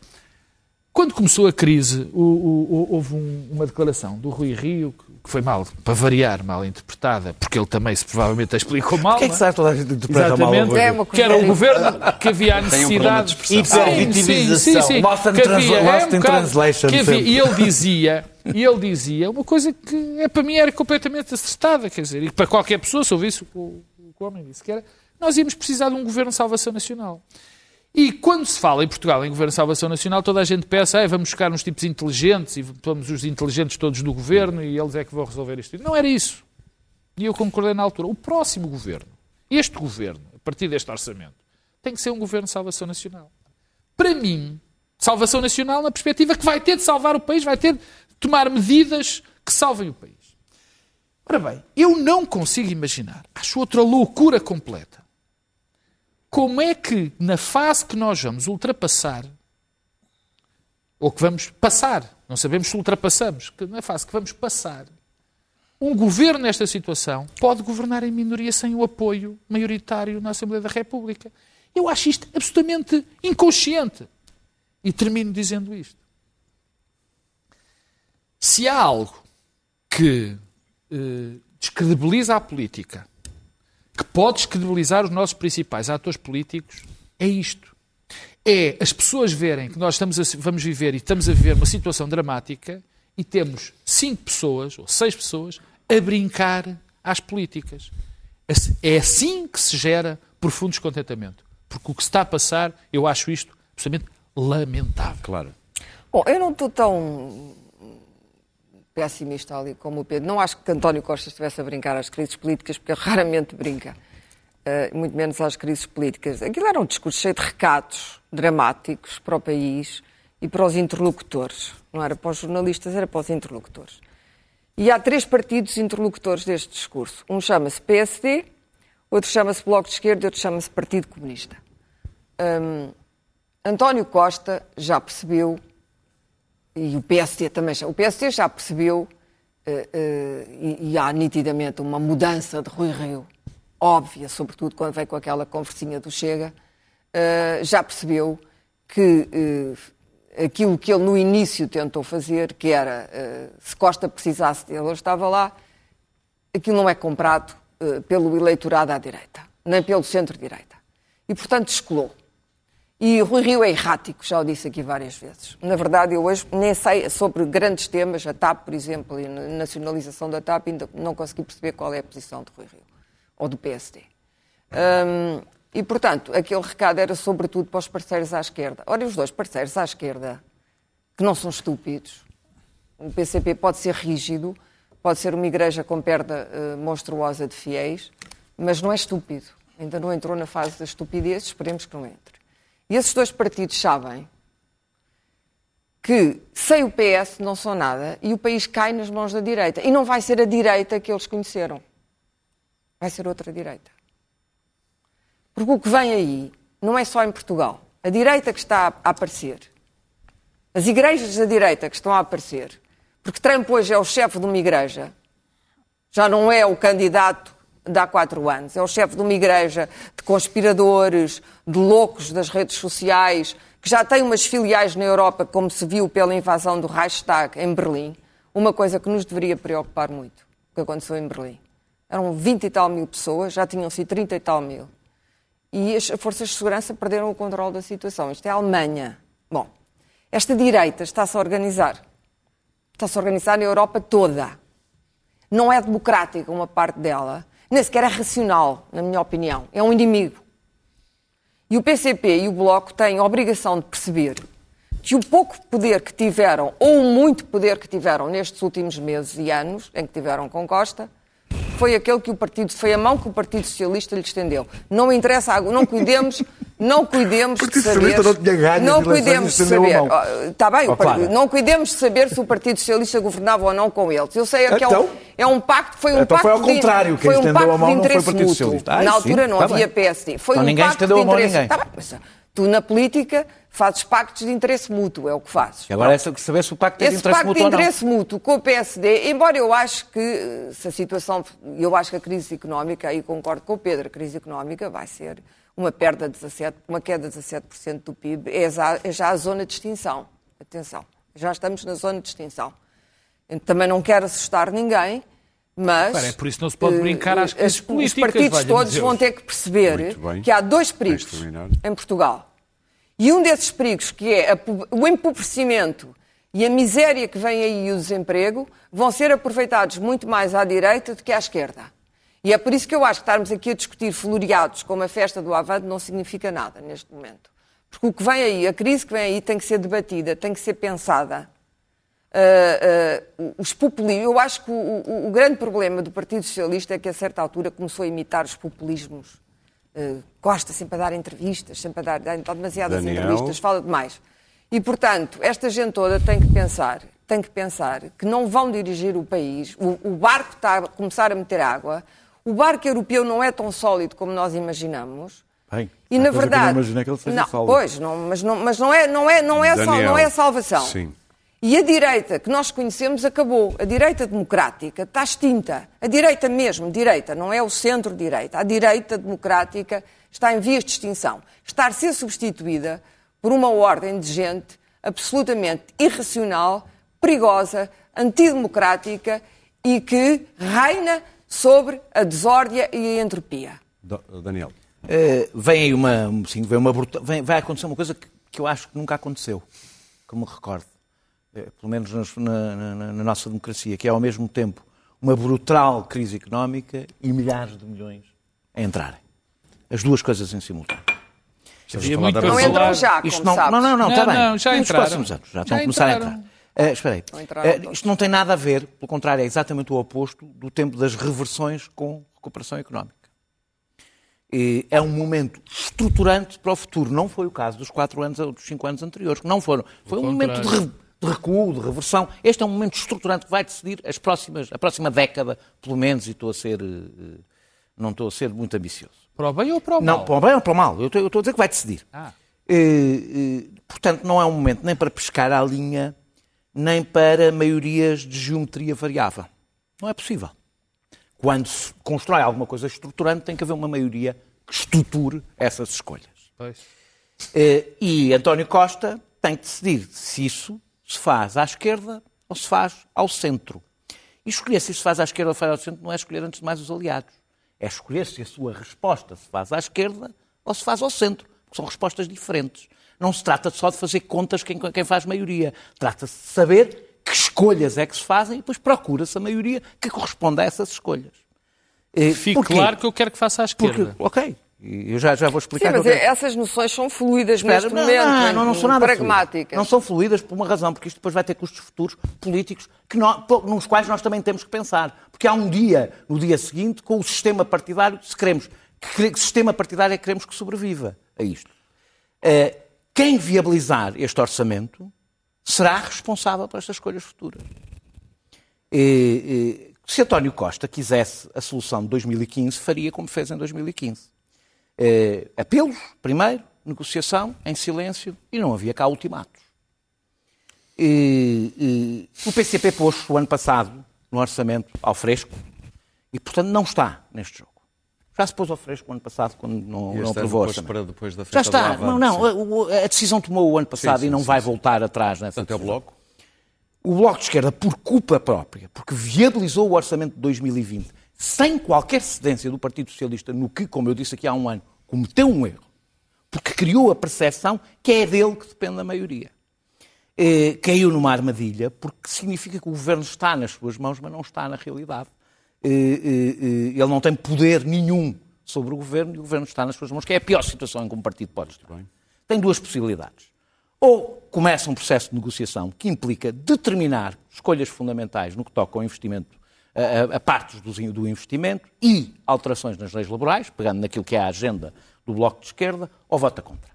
Quando começou a crise, o- o- o- houve um- uma declaração do Rui Rio, que- que foi mal, para variar, mal interpretada, porque ele também se provavelmente a explicou mal. Porquê é que é? será que toda a gente interpreta mal Exatamente. Rui É que era o governo que havia a Tem um de necessidade. expressão. Hipervitimização. Lost in Que havia- é um translation que havia-. E ele dizia, e ele dizia uma coisa que é, para mim era completamente acertada, quer dizer, e para qualquer pessoa, se ouvisse o que o, o que o homem disse, que era nós íamos precisar de um governo de salvação nacional. E quando se fala em Portugal em governo de salvação nacional, toda a gente pensa, "Ei, vamos buscar uns tipos inteligentes e vamos os inteligentes todos do governo e eles é que vão resolver isto. Não era isso. E eu concordei na altura. O próximo governo, este governo, a partir deste orçamento, tem que ser um governo de salvação nacional. Para mim, salvação nacional na perspectiva que vai ter de salvar o país, vai ter de tomar medidas que salvem o país. Ora bem, eu não consigo imaginar, acho outra loucura completa, como é que na fase que nós vamos ultrapassar, ou que vamos passar, não sabemos se ultrapassamos, que na fase que vamos passar, um governo nesta situação pode governar em minoria sem o apoio maioritário na Assembleia da República. Eu acho isto absolutamente inconsciente. E termino dizendo isto. Se há algo que eh, descredibiliza a política, que pode descredibilizar os nossos principais atores políticos, é isto. É as pessoas verem que nós estamos a, vamos viver e estamos a viver uma situação dramática e temos cinco pessoas ou seis pessoas a brincar às políticas. É assim que se gera profundo descontentamento. Porque o que se está a passar, eu acho isto absolutamente lamentável. Claro. Bom, eu não estou tão pessimista ali como o Pedro. Não acho que António Costa estivesse a brincar às crises políticas, porque ele raramente brinca. Uh, muito menos às crises políticas. Aquilo era um discurso cheio de recados dramáticos para o país e para os interlocutores. Não era para os jornalistas, era para os interlocutores. E há três partidos interlocutores deste discurso. Um chama-se PSD, outro chama-se Bloco de Esquerda e outro chama-se Partido Comunista. Um, António Costa já percebeu, e o PSD também já, o PSD já percebeu, uh, uh, e, e, há nitidamente uma mudança de Rui Rio, óbvia, sobretudo quando vem com aquela conversinha do Chega, uh, já percebeu que aquilo que ele no início tentou fazer, que era, se Costa precisasse dele, ele estava lá, aquilo não é comprado pelo eleitorado à direita, nem pelo centro-direita. E, portanto, descolou. E Rui Rio é errático, já o disse aqui várias vezes. Na verdade, eu hoje nem sei sobre grandes temas, a TAP, por exemplo, e a nacionalização da TAP, ainda não consegui perceber qual é a posição de Rui Rio, ou do PSD. Um, e, portanto, aquele recado era sobretudo para os parceiros à esquerda. Ora, os dois parceiros à esquerda, que não são estúpidos, o PCP pode ser rígido, pode ser uma igreja com perda uh, monstruosa de fiéis, mas não é estúpido. Ainda não entrou na fase da estupidez, esperemos que não entre. E esses dois partidos sabem que sem o PS não são nada e o país cai nas mãos da direita. E não vai ser a direita que eles conheceram. Vai ser outra direita. Porque o que vem aí não é só em Portugal. A direita que está a aparecer, as igrejas da direita que estão a aparecer, porque Trump hoje é o chefe de uma igreja, já não é o candidato de há quatro anos, é o chefe de uma igreja de conspiradores, de loucos das redes sociais, que já tem umas filiais na Europa, como se viu pela invasão do Reichstag em Berlim. Uma coisa que nos deveria preocupar muito, o que aconteceu em Berlim. Eram 20 e tal mil pessoas, já tinham sido 30 e tal mil e as forças de segurança perderam o controle da situação. Isto é a Alemanha. Bom, esta direita está-se a organizar. Está-se a organizar na Europa toda. Não é democrática uma parte dela, nem sequer é racional, na minha opinião. É um inimigo. E o PCP e o Bloco têm a obrigação de perceber que o pouco poder que tiveram, ou o muito poder que tiveram nestes últimos meses e anos, em que tiveram com Costa, foi aquele que o Partido, foi a mão que o Partido Socialista lhe estendeu. Não interessa, não cuidemos, não cuidemos de saber. Não, tinha não cuidemos de saber. Está bem, oh, claro. não cuidemos de saber se o Partido Socialista governava ou não com eles. Eu sei que então, é, um, é um pacto, foi um então pacto foi ao contrário, de, foi um pacto a mão não foi o Partido mútuo. Socialista. Na altura sim, não tá havia bem. PSD. Foi então, um ninguém pacto de interesse. Ninguém. Tá bem, mas, Tu, na política, fazes pactos de interesse mútuo, é o que fazes. E agora é saber se o pacto é de Esse interesse pacto mútuo de interesse mútuo com o PSD, embora eu acho que se a situação, eu acho que a crise económica, aí concordo com o Pedro, a crise económica vai ser uma perda de 17, uma queda de 17% do PIB, é já, é já a zona de extinção. Atenção, já estamos na zona de extinção. Também não quero assustar ninguém, mas Para, é por isso não se pode brincar às crises políticas. Os partidos todos vão ter que perceber que há dois perigos em Portugal. E um desses perigos, que é o empobrecimento e a miséria que vem aí e o desemprego, vão ser aproveitados muito mais à direita do que à esquerda. E é por isso que eu acho que estarmos aqui a discutir floreados como a festa do Avante não significa nada neste momento. Porque o que vem aí, a crise que vem aí, tem que ser debatida, tem que ser pensada uh, uh, os populismos. Eu acho que o, o, o, grande problema do Partido Socialista é que, a certa altura, começou a imitar os populismos. Uh, Costa sempre a dar entrevistas, sempre a dar, dar demasiadas Daniel. entrevistas, fala demais. E, portanto, esta gente toda tem que pensar, tem que pensar que não vão dirigir o país. O, o barco está a começar a meter água. O barco europeu não é tão sólido como nós imaginamos. Bem, e na verdade, não imaginei que ele seja não, sólido. Pois, não, mas, não, mas não é, não é, não é, Daniel, não é a salvação. Sim. E a direita que nós conhecemos acabou. A direita democrática está extinta. A direita mesmo, direita, não é o centro-direita. A direita democrática está em vias de extinção. Está a ser substituída por uma ordem de gente absolutamente irracional, perigosa, antidemocrática e que reina sobre a desórdia e a entropia. Daniel. Eh, vem aí uma, sim, vem uma bruta- vem- vai acontecer uma coisa que, que eu acho que nunca aconteceu, que me recordo, pelo menos nas- na, na- na nossa democracia, que é ao mesmo tempo uma brutal crise económica e milhares de milhões a entrarem. As duas coisas em simultâneo. Muito Não entram já, como Isto não, sabes. não, não, não, está bem. não, já Nos entraram. próximos anos, já estão Já a começar a entrar. Eh, espera aí. Todos. isto não tem nada a ver, pelo contrário, é exatamente o oposto do tempo das reversões com recuperação económica. Eh, É um momento estruturante para o futuro. Não foi o caso dos quatro anos ou dos cinco anos anteriores. que Não foram. Foi um momento de, de recuo, de reversão. Este é um momento estruturante que vai decidir as próximas, a próxima década, pelo menos, e estou a ser. eh, Não estou a ser muito ambicioso. Para o bem ou para o mal? Não, para o bem ou para o mal. Eu estou, eu estou a dizer que vai decidir. Ah. Eh, eh, portanto, não é um momento nem para pescar à linha, nem para maiorias de geometria variável. Não é possível. Quando se constrói alguma coisa estruturante, tem que haver uma maioria que estruture essas escolhas. Pois. E António Costa tem que decidir se isso se faz à esquerda ou se faz ao centro. E escolher se isso se faz à esquerda ou faz ao centro não é escolher antes de mais os aliados. É escolher se a sua resposta se faz à esquerda ou se faz ao centro. Porque são respostas diferentes. Não se trata só de fazer contas quem, quem faz maioria. Trata-se de saber que escolhas é que se fazem e depois procura-se a maioria que corresponde a essas escolhas. Eh, Fique porquê? claro que eu quero que faça à Porque, esquerda. Ok, eu já, já vou Sim, explicar. mas que eu quero- essas noções são fluídas Espera, neste não, momento, não, não, não são nada pragmáticas. fluidas. Não são fluídas por uma razão, porque isto depois vai ter custos futuros políticos que nos quais nós também temos que pensar. Porque há um dia, no dia seguinte, com o sistema partidário, se queremos, que, que sistema partidário é que queremos que sobreviva a isto. Eh, quem viabilizar este orçamento será responsável por estas escolhas futuras. Eh, eh, se António Costa quisesse a solução de 2015, faria como fez em 2015. Eh, apelos, primeiro, negociação, em silêncio, e não havia cá ultimatos. E, e, o PCP pôs o ano passado no orçamento ao fresco e, portanto, não está neste jogo. Já se pôs ao fresco o ano passado, quando não, não aprovou orçamento. para depois da Já está. Avante, não, não, sim. a, a decisão tomou o ano passado sim, e não sim, vai sim. voltar atrás nessa Portanto, é o. Bloco. O Bloco de Esquerda, por culpa própria, porque viabilizou o orçamento de 2020 sem qualquer cedência do Partido Socialista, no que, como eu disse aqui há um ano, cometeu um erro, porque criou a percepção que é dele que depende a maioria. Eh, caiu numa armadilha, porque significa que o governo está nas suas mãos, mas não está na realidade. Eh, eh, eh, ele não tem poder nenhum sobre o governo e o governo está nas suas mãos, que é a pior situação em que um partido pode estar. Tem duas possibilidades. Ou começa um processo de negociação que implica determinar escolhas fundamentais no que toca ao investimento, a, a- partes do, do investimento e alterações nas leis laborais, pegando naquilo que é a agenda do Bloco de Esquerda, ou vota contra.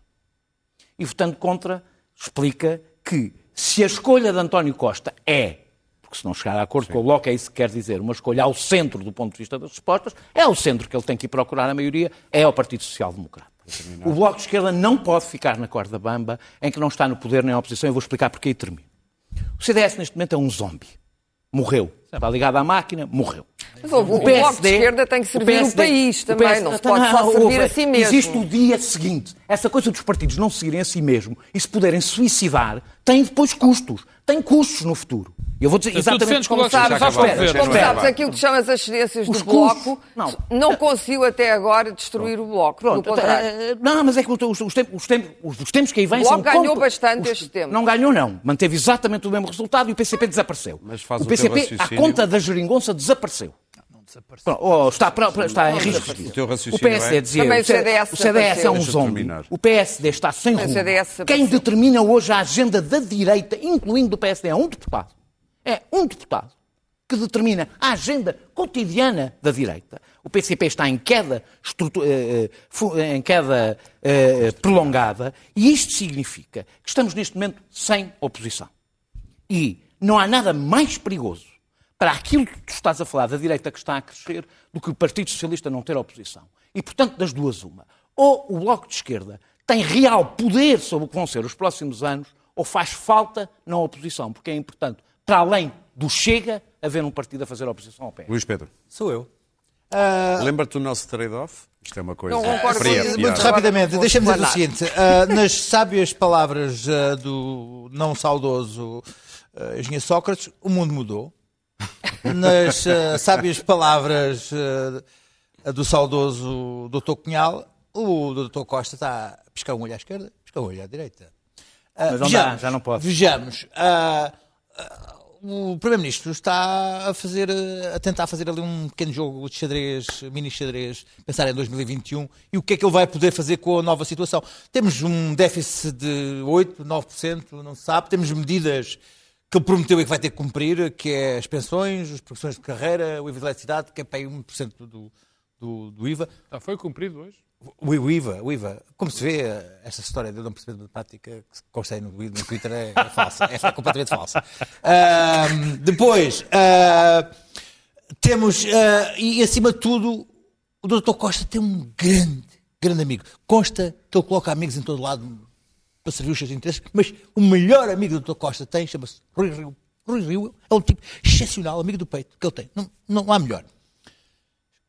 E votando contra, explica que se a escolha de António Costa é, porque se não chegar a acordo com o Bloco, é isso que quer dizer, uma escolha ao centro do ponto de vista das respostas, é ao centro que ele tem que ir procurar a maioria, é ao Partido Social Democrata. O Bloco de Esquerda não pode ficar na corda bamba em que não está no poder nem na oposição. Eu vou explicar porque aí termino. O CDS neste momento é um zombi. Morreu. Está ligado à máquina, morreu. Mas o, o Bloco de Esquerda tem que servir o, país também, não se pode só servir a si mesmo. Existe o dia seguinte. Essa coisa dos partidos não seguirem a si mesmo e se puderem suicidar, tem depois custos. Tem custos no futuro. Eu vou dizer tu exatamente o como Bloco de Esquerda vá para o Espera, governo. Como sabes, aquilo que chamas as cedências do custos. Bloco Não. não. conseguiu até agora destruir o Bloco. Pronto, contrário. eh, não, mas é que os, os tempos, os, tempos, os- os tempos que aí vêm O são... Bloco ganhou compl- bastante os- este tempo. Não ganhou, não. Manteve exatamente o mesmo resultado e o PCP desapareceu. Mas faz o o PCP, conta da geringonça, desapareceu. Pronto, ou está, está em risco de O teu raciocínio O PSD é- dizia, Também o CDS o CDS é um zombi. O PSD está sem rumo. Quem determina hoje a agenda da direita, incluindo do PSD, é um deputado. É um deputado que determina a agenda cotidiana da direita. O PCP está em queda, eh, eh, fu- em queda eh, prolongada e isto significa que estamos neste momento sem oposição. E não há nada mais perigoso para aquilo que tu estás a falar da direita que está a crescer do que o Partido Socialista não ter oposição. E, portanto, das duas, uma. Ou o Bloco de Esquerda tem real poder sobre o que vão ser os próximos anos, ou faz falta na oposição, porque é importante, para além do Chega, haver um partido a fazer oposição ao PS. Luís Pedro, Sou eu. lembra-te do nosso trade-off? Isto é uma coisa Não concordo fria, piada. Muito rapidamente, deixa-me dizer o seguinte: ah, nas sábias palavras ah, do não saudoso ah, engenheiro Sócrates, o mundo mudou. Nas eh, sábias palavras eh, do saudoso Dr. Cunhal, o Dr. Costa está a piscar um olho à esquerda, piscar um olho à direita. Ah, Mas não dá, já não pode. Vejamos. o Primeiro-Ministro está a, fazer, a tentar fazer ali um pequeno jogo de xadrez, mini xadrez, pensar em 2021 e o que é que ele vai poder fazer com a nova situação. Temos um déficit de 8, 9%, não se sabe. Temos medidas que ele prometeu e que vai ter que cumprir, que é as pensões, as progressões de carreira, o IVA de eletricidade, que é para aí 1% do, do, do IVA. Já foi cumprido hoje? O o IVA, o IVA, como se vê, esta história de eu não perceber de matemática que constei no, no Twitter é, é falsa, é completamente falsa. Ahm, depois, ah, temos, ah, e acima de tudo, o Dr. Costa tem um grande, grande amigo. Consta que ele coloca amigos em todo lado para servir os seus interesses, mas o melhor amigo do Dr. Costa tem, chama-se Rui Rio. Rui Rio é um tipo excepcional, amigo do peito, que ele tem. Não, não há melhor.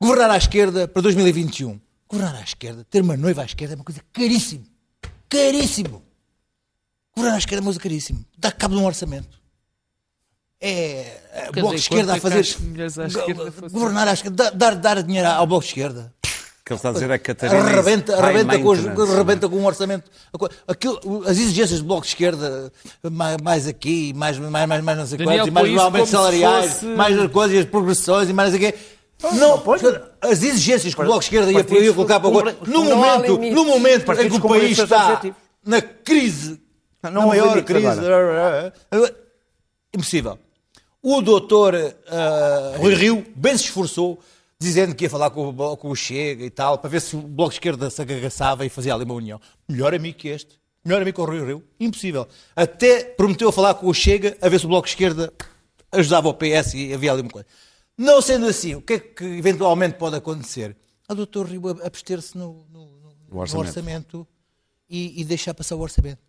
Governar à esquerda para 2021. Governar à esquerda, ter uma noiva à esquerda é uma coisa caríssimo. Caríssimo. Governar à esquerda é uma coisa caríssimo. Dá cabo de um orçamento. É. é, Quer Bloco de esquerda a é fazer. à esquerda Governar à esquerda. Dar, dar dinheiro ao Bloco de esquerda. Que ele está a dizer é que Catarina. Arrebenta, arrebenta, com, os- arrebenta com um orçamento. Aquilo- as exigências do Bloco de Esquerda, mais, mais aqui, mais, mais, mais, mais não sei quantos, e mais aumentos salariais, fosse- mais as coisas, as progressões e mais não sei quê. Não, as exigências que o Bloco de Esquerda ia, ia colocar para cumprem- no momento, no momento em que o país está na crise, Não na maior crise, impossível. O doutor ah, Rui Rio bem se esforçou, dizendo que ia falar com o, com o Chega e tal, para ver se o Bloco de Esquerda se agagaçava e fazia ali uma união. Melhor amigo que este. Melhor amigo que o Rui Rio. Impossível. Até prometeu falar com o Chega a ver se o Bloco de Esquerda ajudava o PS e havia ali uma coisa. Não sendo assim, o que é que eventualmente pode acontecer? A doutor Rio abster-se no, no- no- no orçamento. orçamento, e, e deixar passar o orçamento.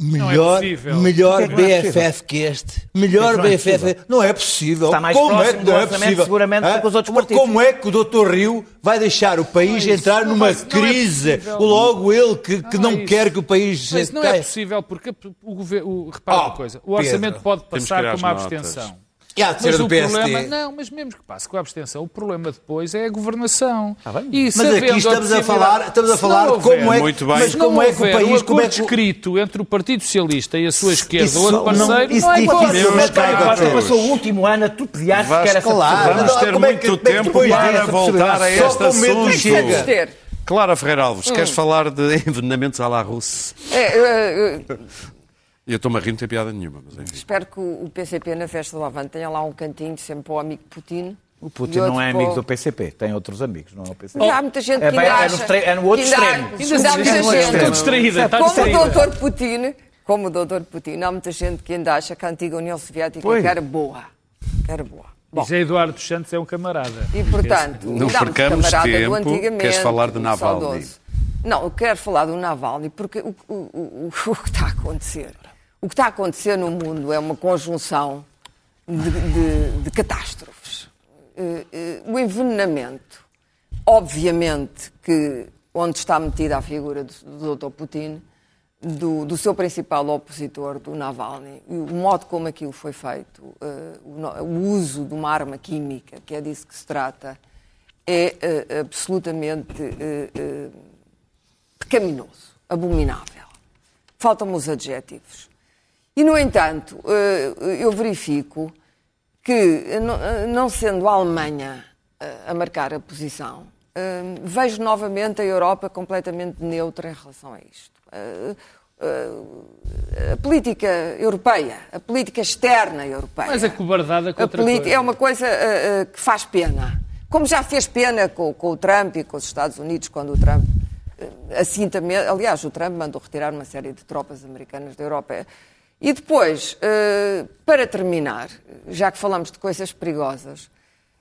É Melhor, possível. melhor que não é BFF que este. Melhor que não é BFF. Não é possível. Está mais Como é próximo que do não é possível? seguramente, do que os outros partidos. Como é que o Dr. Rio vai deixar o país Não é entrar numa é crise? possível. Logo ele que, que Não não, é quer isso. que o país Mas não é possível porque o governo. Repara Oh, uma coisa: o orçamento Pedro, pode que passar com uma notas. abstenção. E há de ser Mas do o PSD. problema, não, mas mesmo que passe com a abstenção, o problema depois é a governação. bem. E Mas aqui estamos a falar, estamos a se falar não como houver- é, Muito bem. mas se não como é que o houver país, um como é que o- escrito entre o Partido Socialista e a sua esquerda, Isso o outro não- parceiro, isso não, é caros, Costa passou o último ano a tupear Vasco, que era essa claro. Vamos Não, ter é muito é que tempo para voltar a este assunto. Clara Ferreira Alves, queres falar de envenenamentos à la russe? É, é, é, Eu estou-me a rir, não tem piada nenhuma, mas enfim. espero que o PCP na festa do Avante tenha lá um cantinho sempre para o amigo Putin. O Putin não é amigo do PCP, tem outros amigos, não é o PCP. Mas há muita gente que É ainda é no acha... é no outro ainda extremo. ainda há muita distraída, Como o doutor Putin, como o doutor Putin, há muita gente que ainda acha que a antiga União Soviética Pois. que era boa. Que era boa. Bom, José Eduardo Santos é um camarada. e portanto, Não percamos tempo. Queres falar de Navalny? saudoso. Não, eu quero falar do Navalny porque o, o, o, o que está a acontecer, o que está a acontecer no mundo é uma conjunção de, de- de catástrofes. Eh, eh, O envenenamento, obviamente que onde está metida a figura do, do Dr. Putin, do, do seu principal opositor, do Navalny, e o modo como aquilo foi feito, eh, o, uso de uma arma química, que é disso que se trata, é absolutamente eh, pecaminoso, abominável. Faltam-me os adjetivos. E, no entanto, eh, eu verifico que, eh, não- eh, não sendo a Alemanha a marcar a posição, vejo novamente a Europa completamente neutra em relação a isto. A política europeia, a política externa europeia. Mas a cobardada com A política coisa. é uma coisa que faz pena. Como já fez pena com, com o Trump e com os Estados Unidos, quando o Trump assim também. Aliás, o Trump mandou retirar uma série de tropas americanas da Europa. E depois, eh, para terminar, já que falamos de coisas perigosas,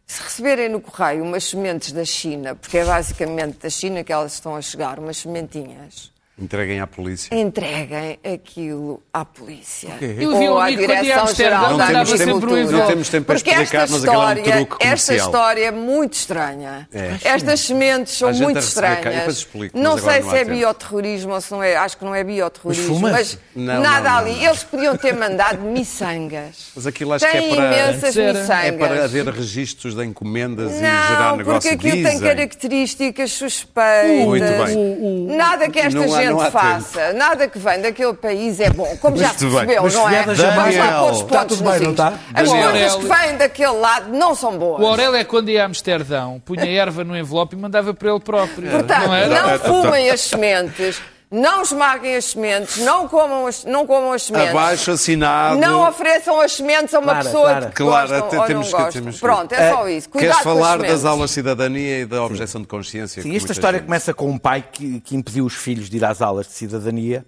se receberem no correio umas sementes da China, porque é basicamente da China que elas estão a chegar, umas sementinhas, Entreguem à polícia. Entreguem aquilo à polícia. Eu vi um Ou à Direção-Geral da Não temos tempo- Agricultura. não temos tempo para explicar, esta mas aquilo é um história, truque esta comercial. história é muito estranha. É. Estas sementes são gente muito cá. Estranhas. explico, não sei não se é tempo. bioterrorismo ou se não é. Acho que não é bioterrorismo. Mas Não, nada não, não, ali. não. Eles podiam ter mandado miçangas. Mas aquilo acho que Tem é para, imensas Era- miçangas. é para haver registros de encomendas e gerar Não, negócio. porque aquilo tem características suspeitas. Muito bem. Nada que esta Não há- gente faça, nada que vem daquele país é bom. Como já percebeu, Mas não é? Vamos lá pôr os Está pontos tudo bem, não está? As Daniel. coisas que vêm daquele lado não são boas. O Aurélio é quando ia a Amsterdão, punha erva no envelope e mandava para ele próprio. Portanto, não era? não fumem as sementes, não esmaguem as sementes, não comam as, não comam as sementes. Abaixo assinado. Não ofereçam as sementes a uma Clara, pessoa Clara. que Claro, gostam até ou temos não que- gostam. temos que- Pronto, é só isso. Cuidado Queres falar das aulas de cidadania e da objeção de consciência? Sim, esta história gente- começa com um pai que, que impediu os filhos de ir às aulas de cidadania.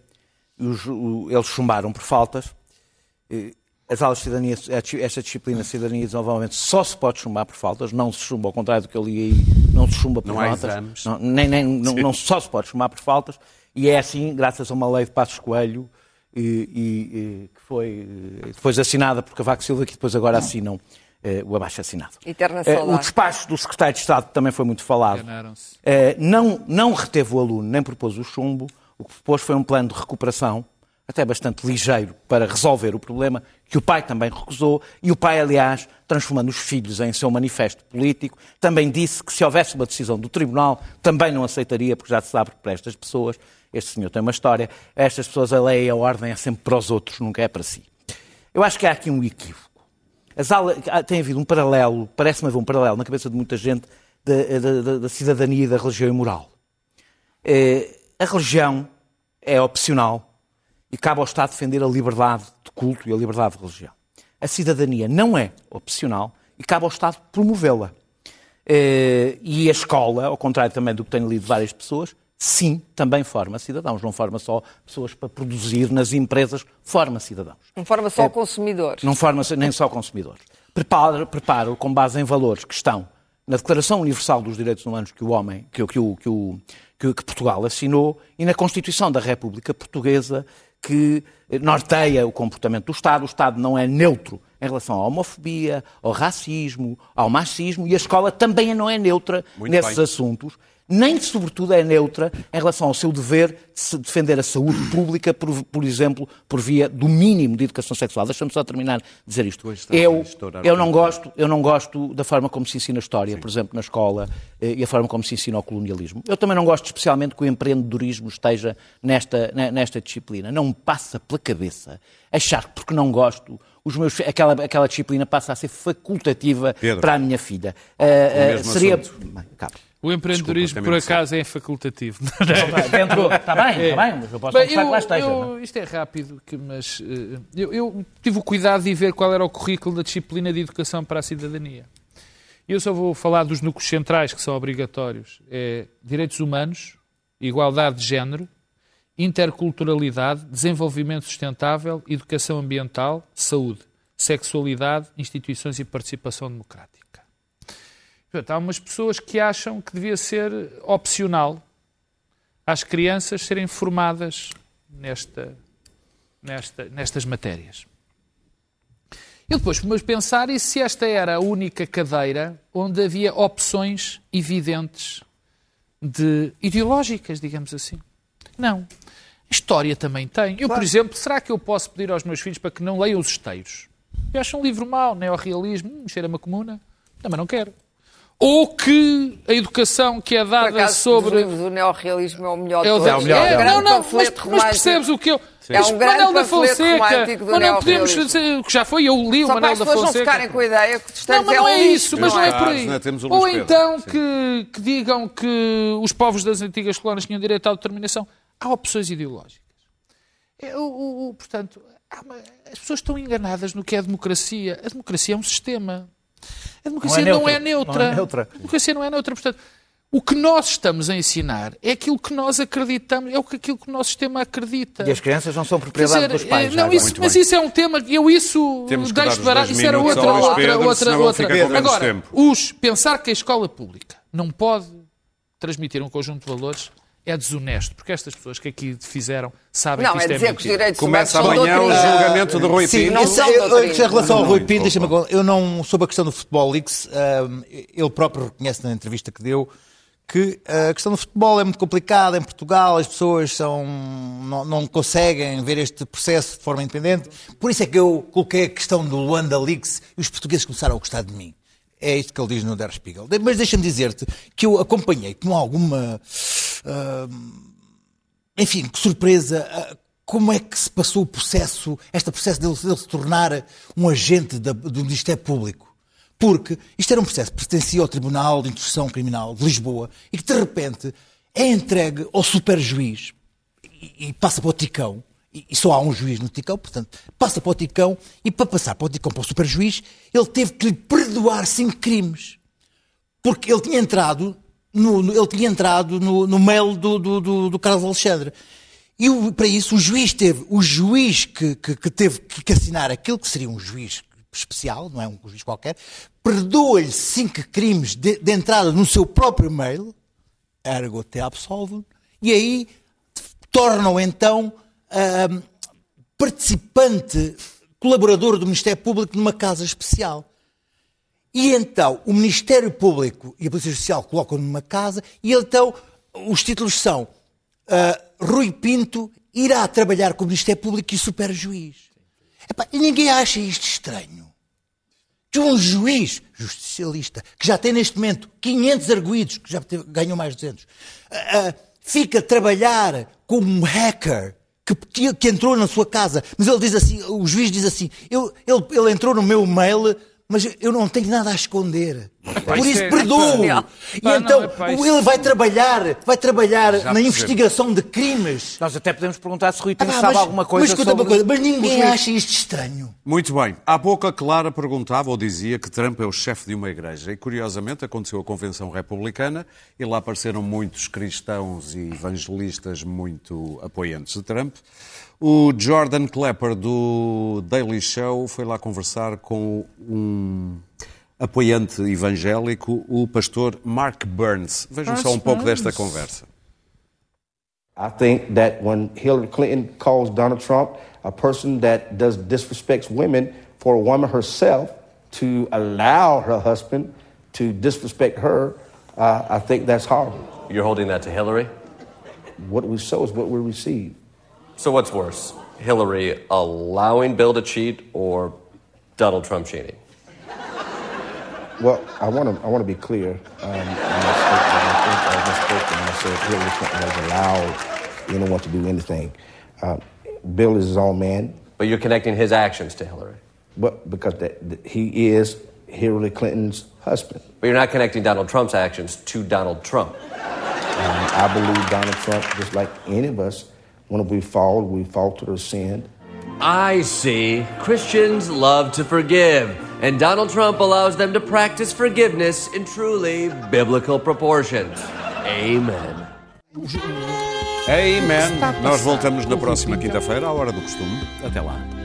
Os- o- eles chumbaram por faltas. Eh, As aulas de cidadania, esta disciplina de cidadania e desenvolvimento só se pode chumbar por faltas, não se chumba, ao contrário do que eu li aí, não se chumba por Não notas. Não, nem, nem, não, não só se pode chumbar por faltas. E é assim, graças a uma lei de Passos Coelho, e, e- e que foi eh, depois assinada por Cavaco Silva, que depois agora assinam eh, o abaixo assinado. Eterna Eh, o despacho do secretário de Estado também foi muito falado. Eh, não, não reteve o aluno, nem propôs o chumbo. O que propôs foi um plano de recuperação, até bastante ligeiro, para resolver o problema, que o pai também recusou. E o pai, aliás, transformando os filhos em seu manifesto político, também disse que se houvesse uma decisão do tribunal, também não aceitaria, porque já se sabe que para estas pessoas, este senhor tem uma história, estas pessoas a lei e a ordem é sempre para os outros, nunca é para si. Eu acho que há aqui um equívoco. As aulas, tem havido um paralelo, parece-me haver um paralelo na cabeça de muita gente da, da- da- da cidadania e da religião e moral. Eh, a religião é opcional e cabe ao Estado defender a liberdade de culto e a liberdade de religião. A cidadania não é opcional e cabe ao Estado promovê-la. Eh, e a escola, ao contrário também do que tenho lido várias pessoas, sim, também forma cidadãos. Não forma só pessoas para produzir nas empresas, forma cidadãos. Não forma só consumidores. Não forma nem só consumidores. Prepara, prepara com base em valores que estão na Declaração Universal dos Direitos Humanos que o homem, que, que, que, que- Portugal assinou e na Constituição da República Portuguesa que norteia o comportamento do Estado. O Estado não é neutro em relação à homofobia, ao racismo, ao machismo e a escola também não é neutra Muito nesses bem. assuntos, nem, sobretudo, é neutra em relação ao seu dever de se defender a saúde pública, por, por exemplo, por via do mínimo de educação sexual. Deixa-me só terminar de dizer isto. Eu, eu, não gosto, eu não gosto da forma como se ensina história, por exemplo, na escola, eh, e a forma como se ensina o colonialismo. Eu também não gosto especialmente que o empreendedorismo esteja nesta, ne- nesta disciplina. Não me passa pela cabeça achar que porque não gosto, os meus, aquela, aquela disciplina passa a ser facultativa Pedro. para a minha filha. Eh, mesmo seria... Bem. O empreendedorismo, Desculpa, por acaso, é facultativo. Dentro, está bem, está bem, mas eu posso Bem, que lá eu- esteja. eu- é? isto é rápido, que- mas eh, eu, eu tive o cuidado de ver qual era o currículo da disciplina de educação para a cidadania. Eu só vou falar dos núcleos centrais que são obrigatórios. É direitos humanos, igualdade de género, interculturalidade, desenvolvimento sustentável, educação ambiental, saúde, sexualidade, instituições e participação democrática. Portanto, há umas pessoas que acham que devia ser opcional às crianças serem formadas nesta, nesta, nestas matérias. Eu depois fui pensar e se esta era a única cadeira onde havia opções evidentes de ideológicas, digamos assim. Não. História também tem. Eu, por exemplo, será que eu posso pedir aos meus filhos para que não leiam os esteiros? Eu acho um livro mau, neorrealismo, hum, cheira-me a comuna. Também não quero. Ou que a educação que é Por dada acaso, sobre o neorrealismo é o melhor é o da- todos. melhor, É, é o não, não, mas, panfleto mas romântico. percebes o que eu. É Mas um grande Manel da Fonseca. Mas não podemos dizer que já foi, eu li o Só Manel as da pessoas não Fonseca. ficarem com a ideia que os Não, mas é não é isso, mas não é por aí. é? O Luís Ou então sim. que, que digam que os povos das antigas colónias tinham direito à autodeterminação. Há opções ideológicas. É, o- o- o- portanto, uma- as pessoas estão enganadas no que é a democracia. A democracia é um sistema. A democracia não é, neutra. neutra. Não é neutra. A democracia não é neutra. Portanto, o que nós estamos a ensinar é aquilo que nós acreditamos, é o que aquilo que o nosso sistema acredita. E as crianças não são propriedade dizer, dos pais. eh, não, isso, mas bem. isso é um tema que eu isso deixo barato. Isso era outra, outra, Pedro, outra, outra. menos Agora, os pensar que a escola pública não pode transmitir um conjunto de valores é desonesto, porque estas pessoas que aqui fizeram sabem Não, que é isto é, dizer que os direitos Começa humanos são amanhã o julgamento de Rui Sim, Pinto. não são doutrinas. em relação ao Rui Pinto, deixa-me eu não soube a questão do Futebol Leaks, ele próprio reconhece na entrevista que deu que a questão do futebol é muito complicada em Portugal, as pessoas são, não, não conseguem ver este processo de forma independente. Por isso é que eu coloquei a questão do Luanda Leaks e os portugueses começaram a gostar de mim. É isto que ele diz no Der Spiegel. Mas deixa-me dizer-te que eu acompanhei com alguma enfim, que surpresa. ah, Como é que se passou o processo, este processo dele, dele se tornar um agente da- do Ministério Público? Porque isto era um processo que pertencia ao Tribunal de Instrução Criminal de Lisboa e que de repente é entregue ao superjuiz e, e passa para o Ticão. E, só há um juiz no Ticão, portanto, passa para o Ticão e para passar para o Ticão para o superjuiz, ele teve que lhe perdoar cinco crimes porque ele tinha entrado no, no- ele tinha entrado no, no mail do, do, do, do Carlos Alexandre. E o- para isso o juiz teve, o juiz que, que, que teve que, assinar aquilo que seria um juiz especial, não é um juiz qualquer, perdoa-lhe cinco crimes de, de entrada no seu próprio mail, ergo te absolvo, e aí torna-o então participante, colaborador do Ministério Público numa casa especial. E então o Ministério Público e a Polícia Judicial colocam numa casa e então os títulos são ah, Rui Pinto irá trabalhar com o Ministério Público e superjuiz. Epá, e ninguém acha isto estranho. Que um juiz justicialista, que já tem neste momento 500 arguídos, que já ganhou mais de 200, ah, ah, fica a trabalhar como hacker que, que- entrou na sua casa, mas ele diz assim, o juiz diz assim, ele, ele entrou no meu mail, mas eu não tenho nada a esconder. Por isso é- perdoa-o. Genial. E Pá, então epá, isto- ele vai trabalhar, vai trabalhar na percebo. investigação de crimes. Nós até podemos perguntar se Rui Ah, Pinto pá, sabe mas- alguma coisa mas, escuta sobre... uma coisa, mas ninguém acha isto estranho. Muito bem. Há pouco a Clara perguntava ou dizia que Trump é o chefe de uma igreja. E curiosamente aconteceu a Convenção Republicana e lá apareceram muitos cristãos e evangelistas muito apoiantes de Trump. O Jordan Klepper do Daily Show foi lá conversar com um apoiante evangélico, o pastor Mark Burns. Vejam só um pouco desta conversa. I think that when Hillary Clinton calls Donald Trump a person that does disrespects women for a woman herself to allow her husband to disrespect her, uh, I think that's horrible. You're holding that to Hillary? What we sow is what we receive. So what's worse, Hillary allowing Bill to cheat or Donald Trump cheating? Well, I want to I want to be clear. Um, I spoke, and I I just spoke and I said Hillary Clinton has allowed anyone to do anything. Uh, Bill is his own man, But you're connecting his actions to Hillary. but because that, that he is Hillary Clinton's husband. But you're not connecting Donald Trump's actions to Donald Trump. Um, I believe Donald Trump, just like any of us, when we fall, we faltered or sinned. I see. Christians love to forgive, and Donald Trump allows them to practice forgiveness in truly biblical proportions. Amen. Amen. Nós voltamos na próxima quinta-feira, à hora do costume. Até lá.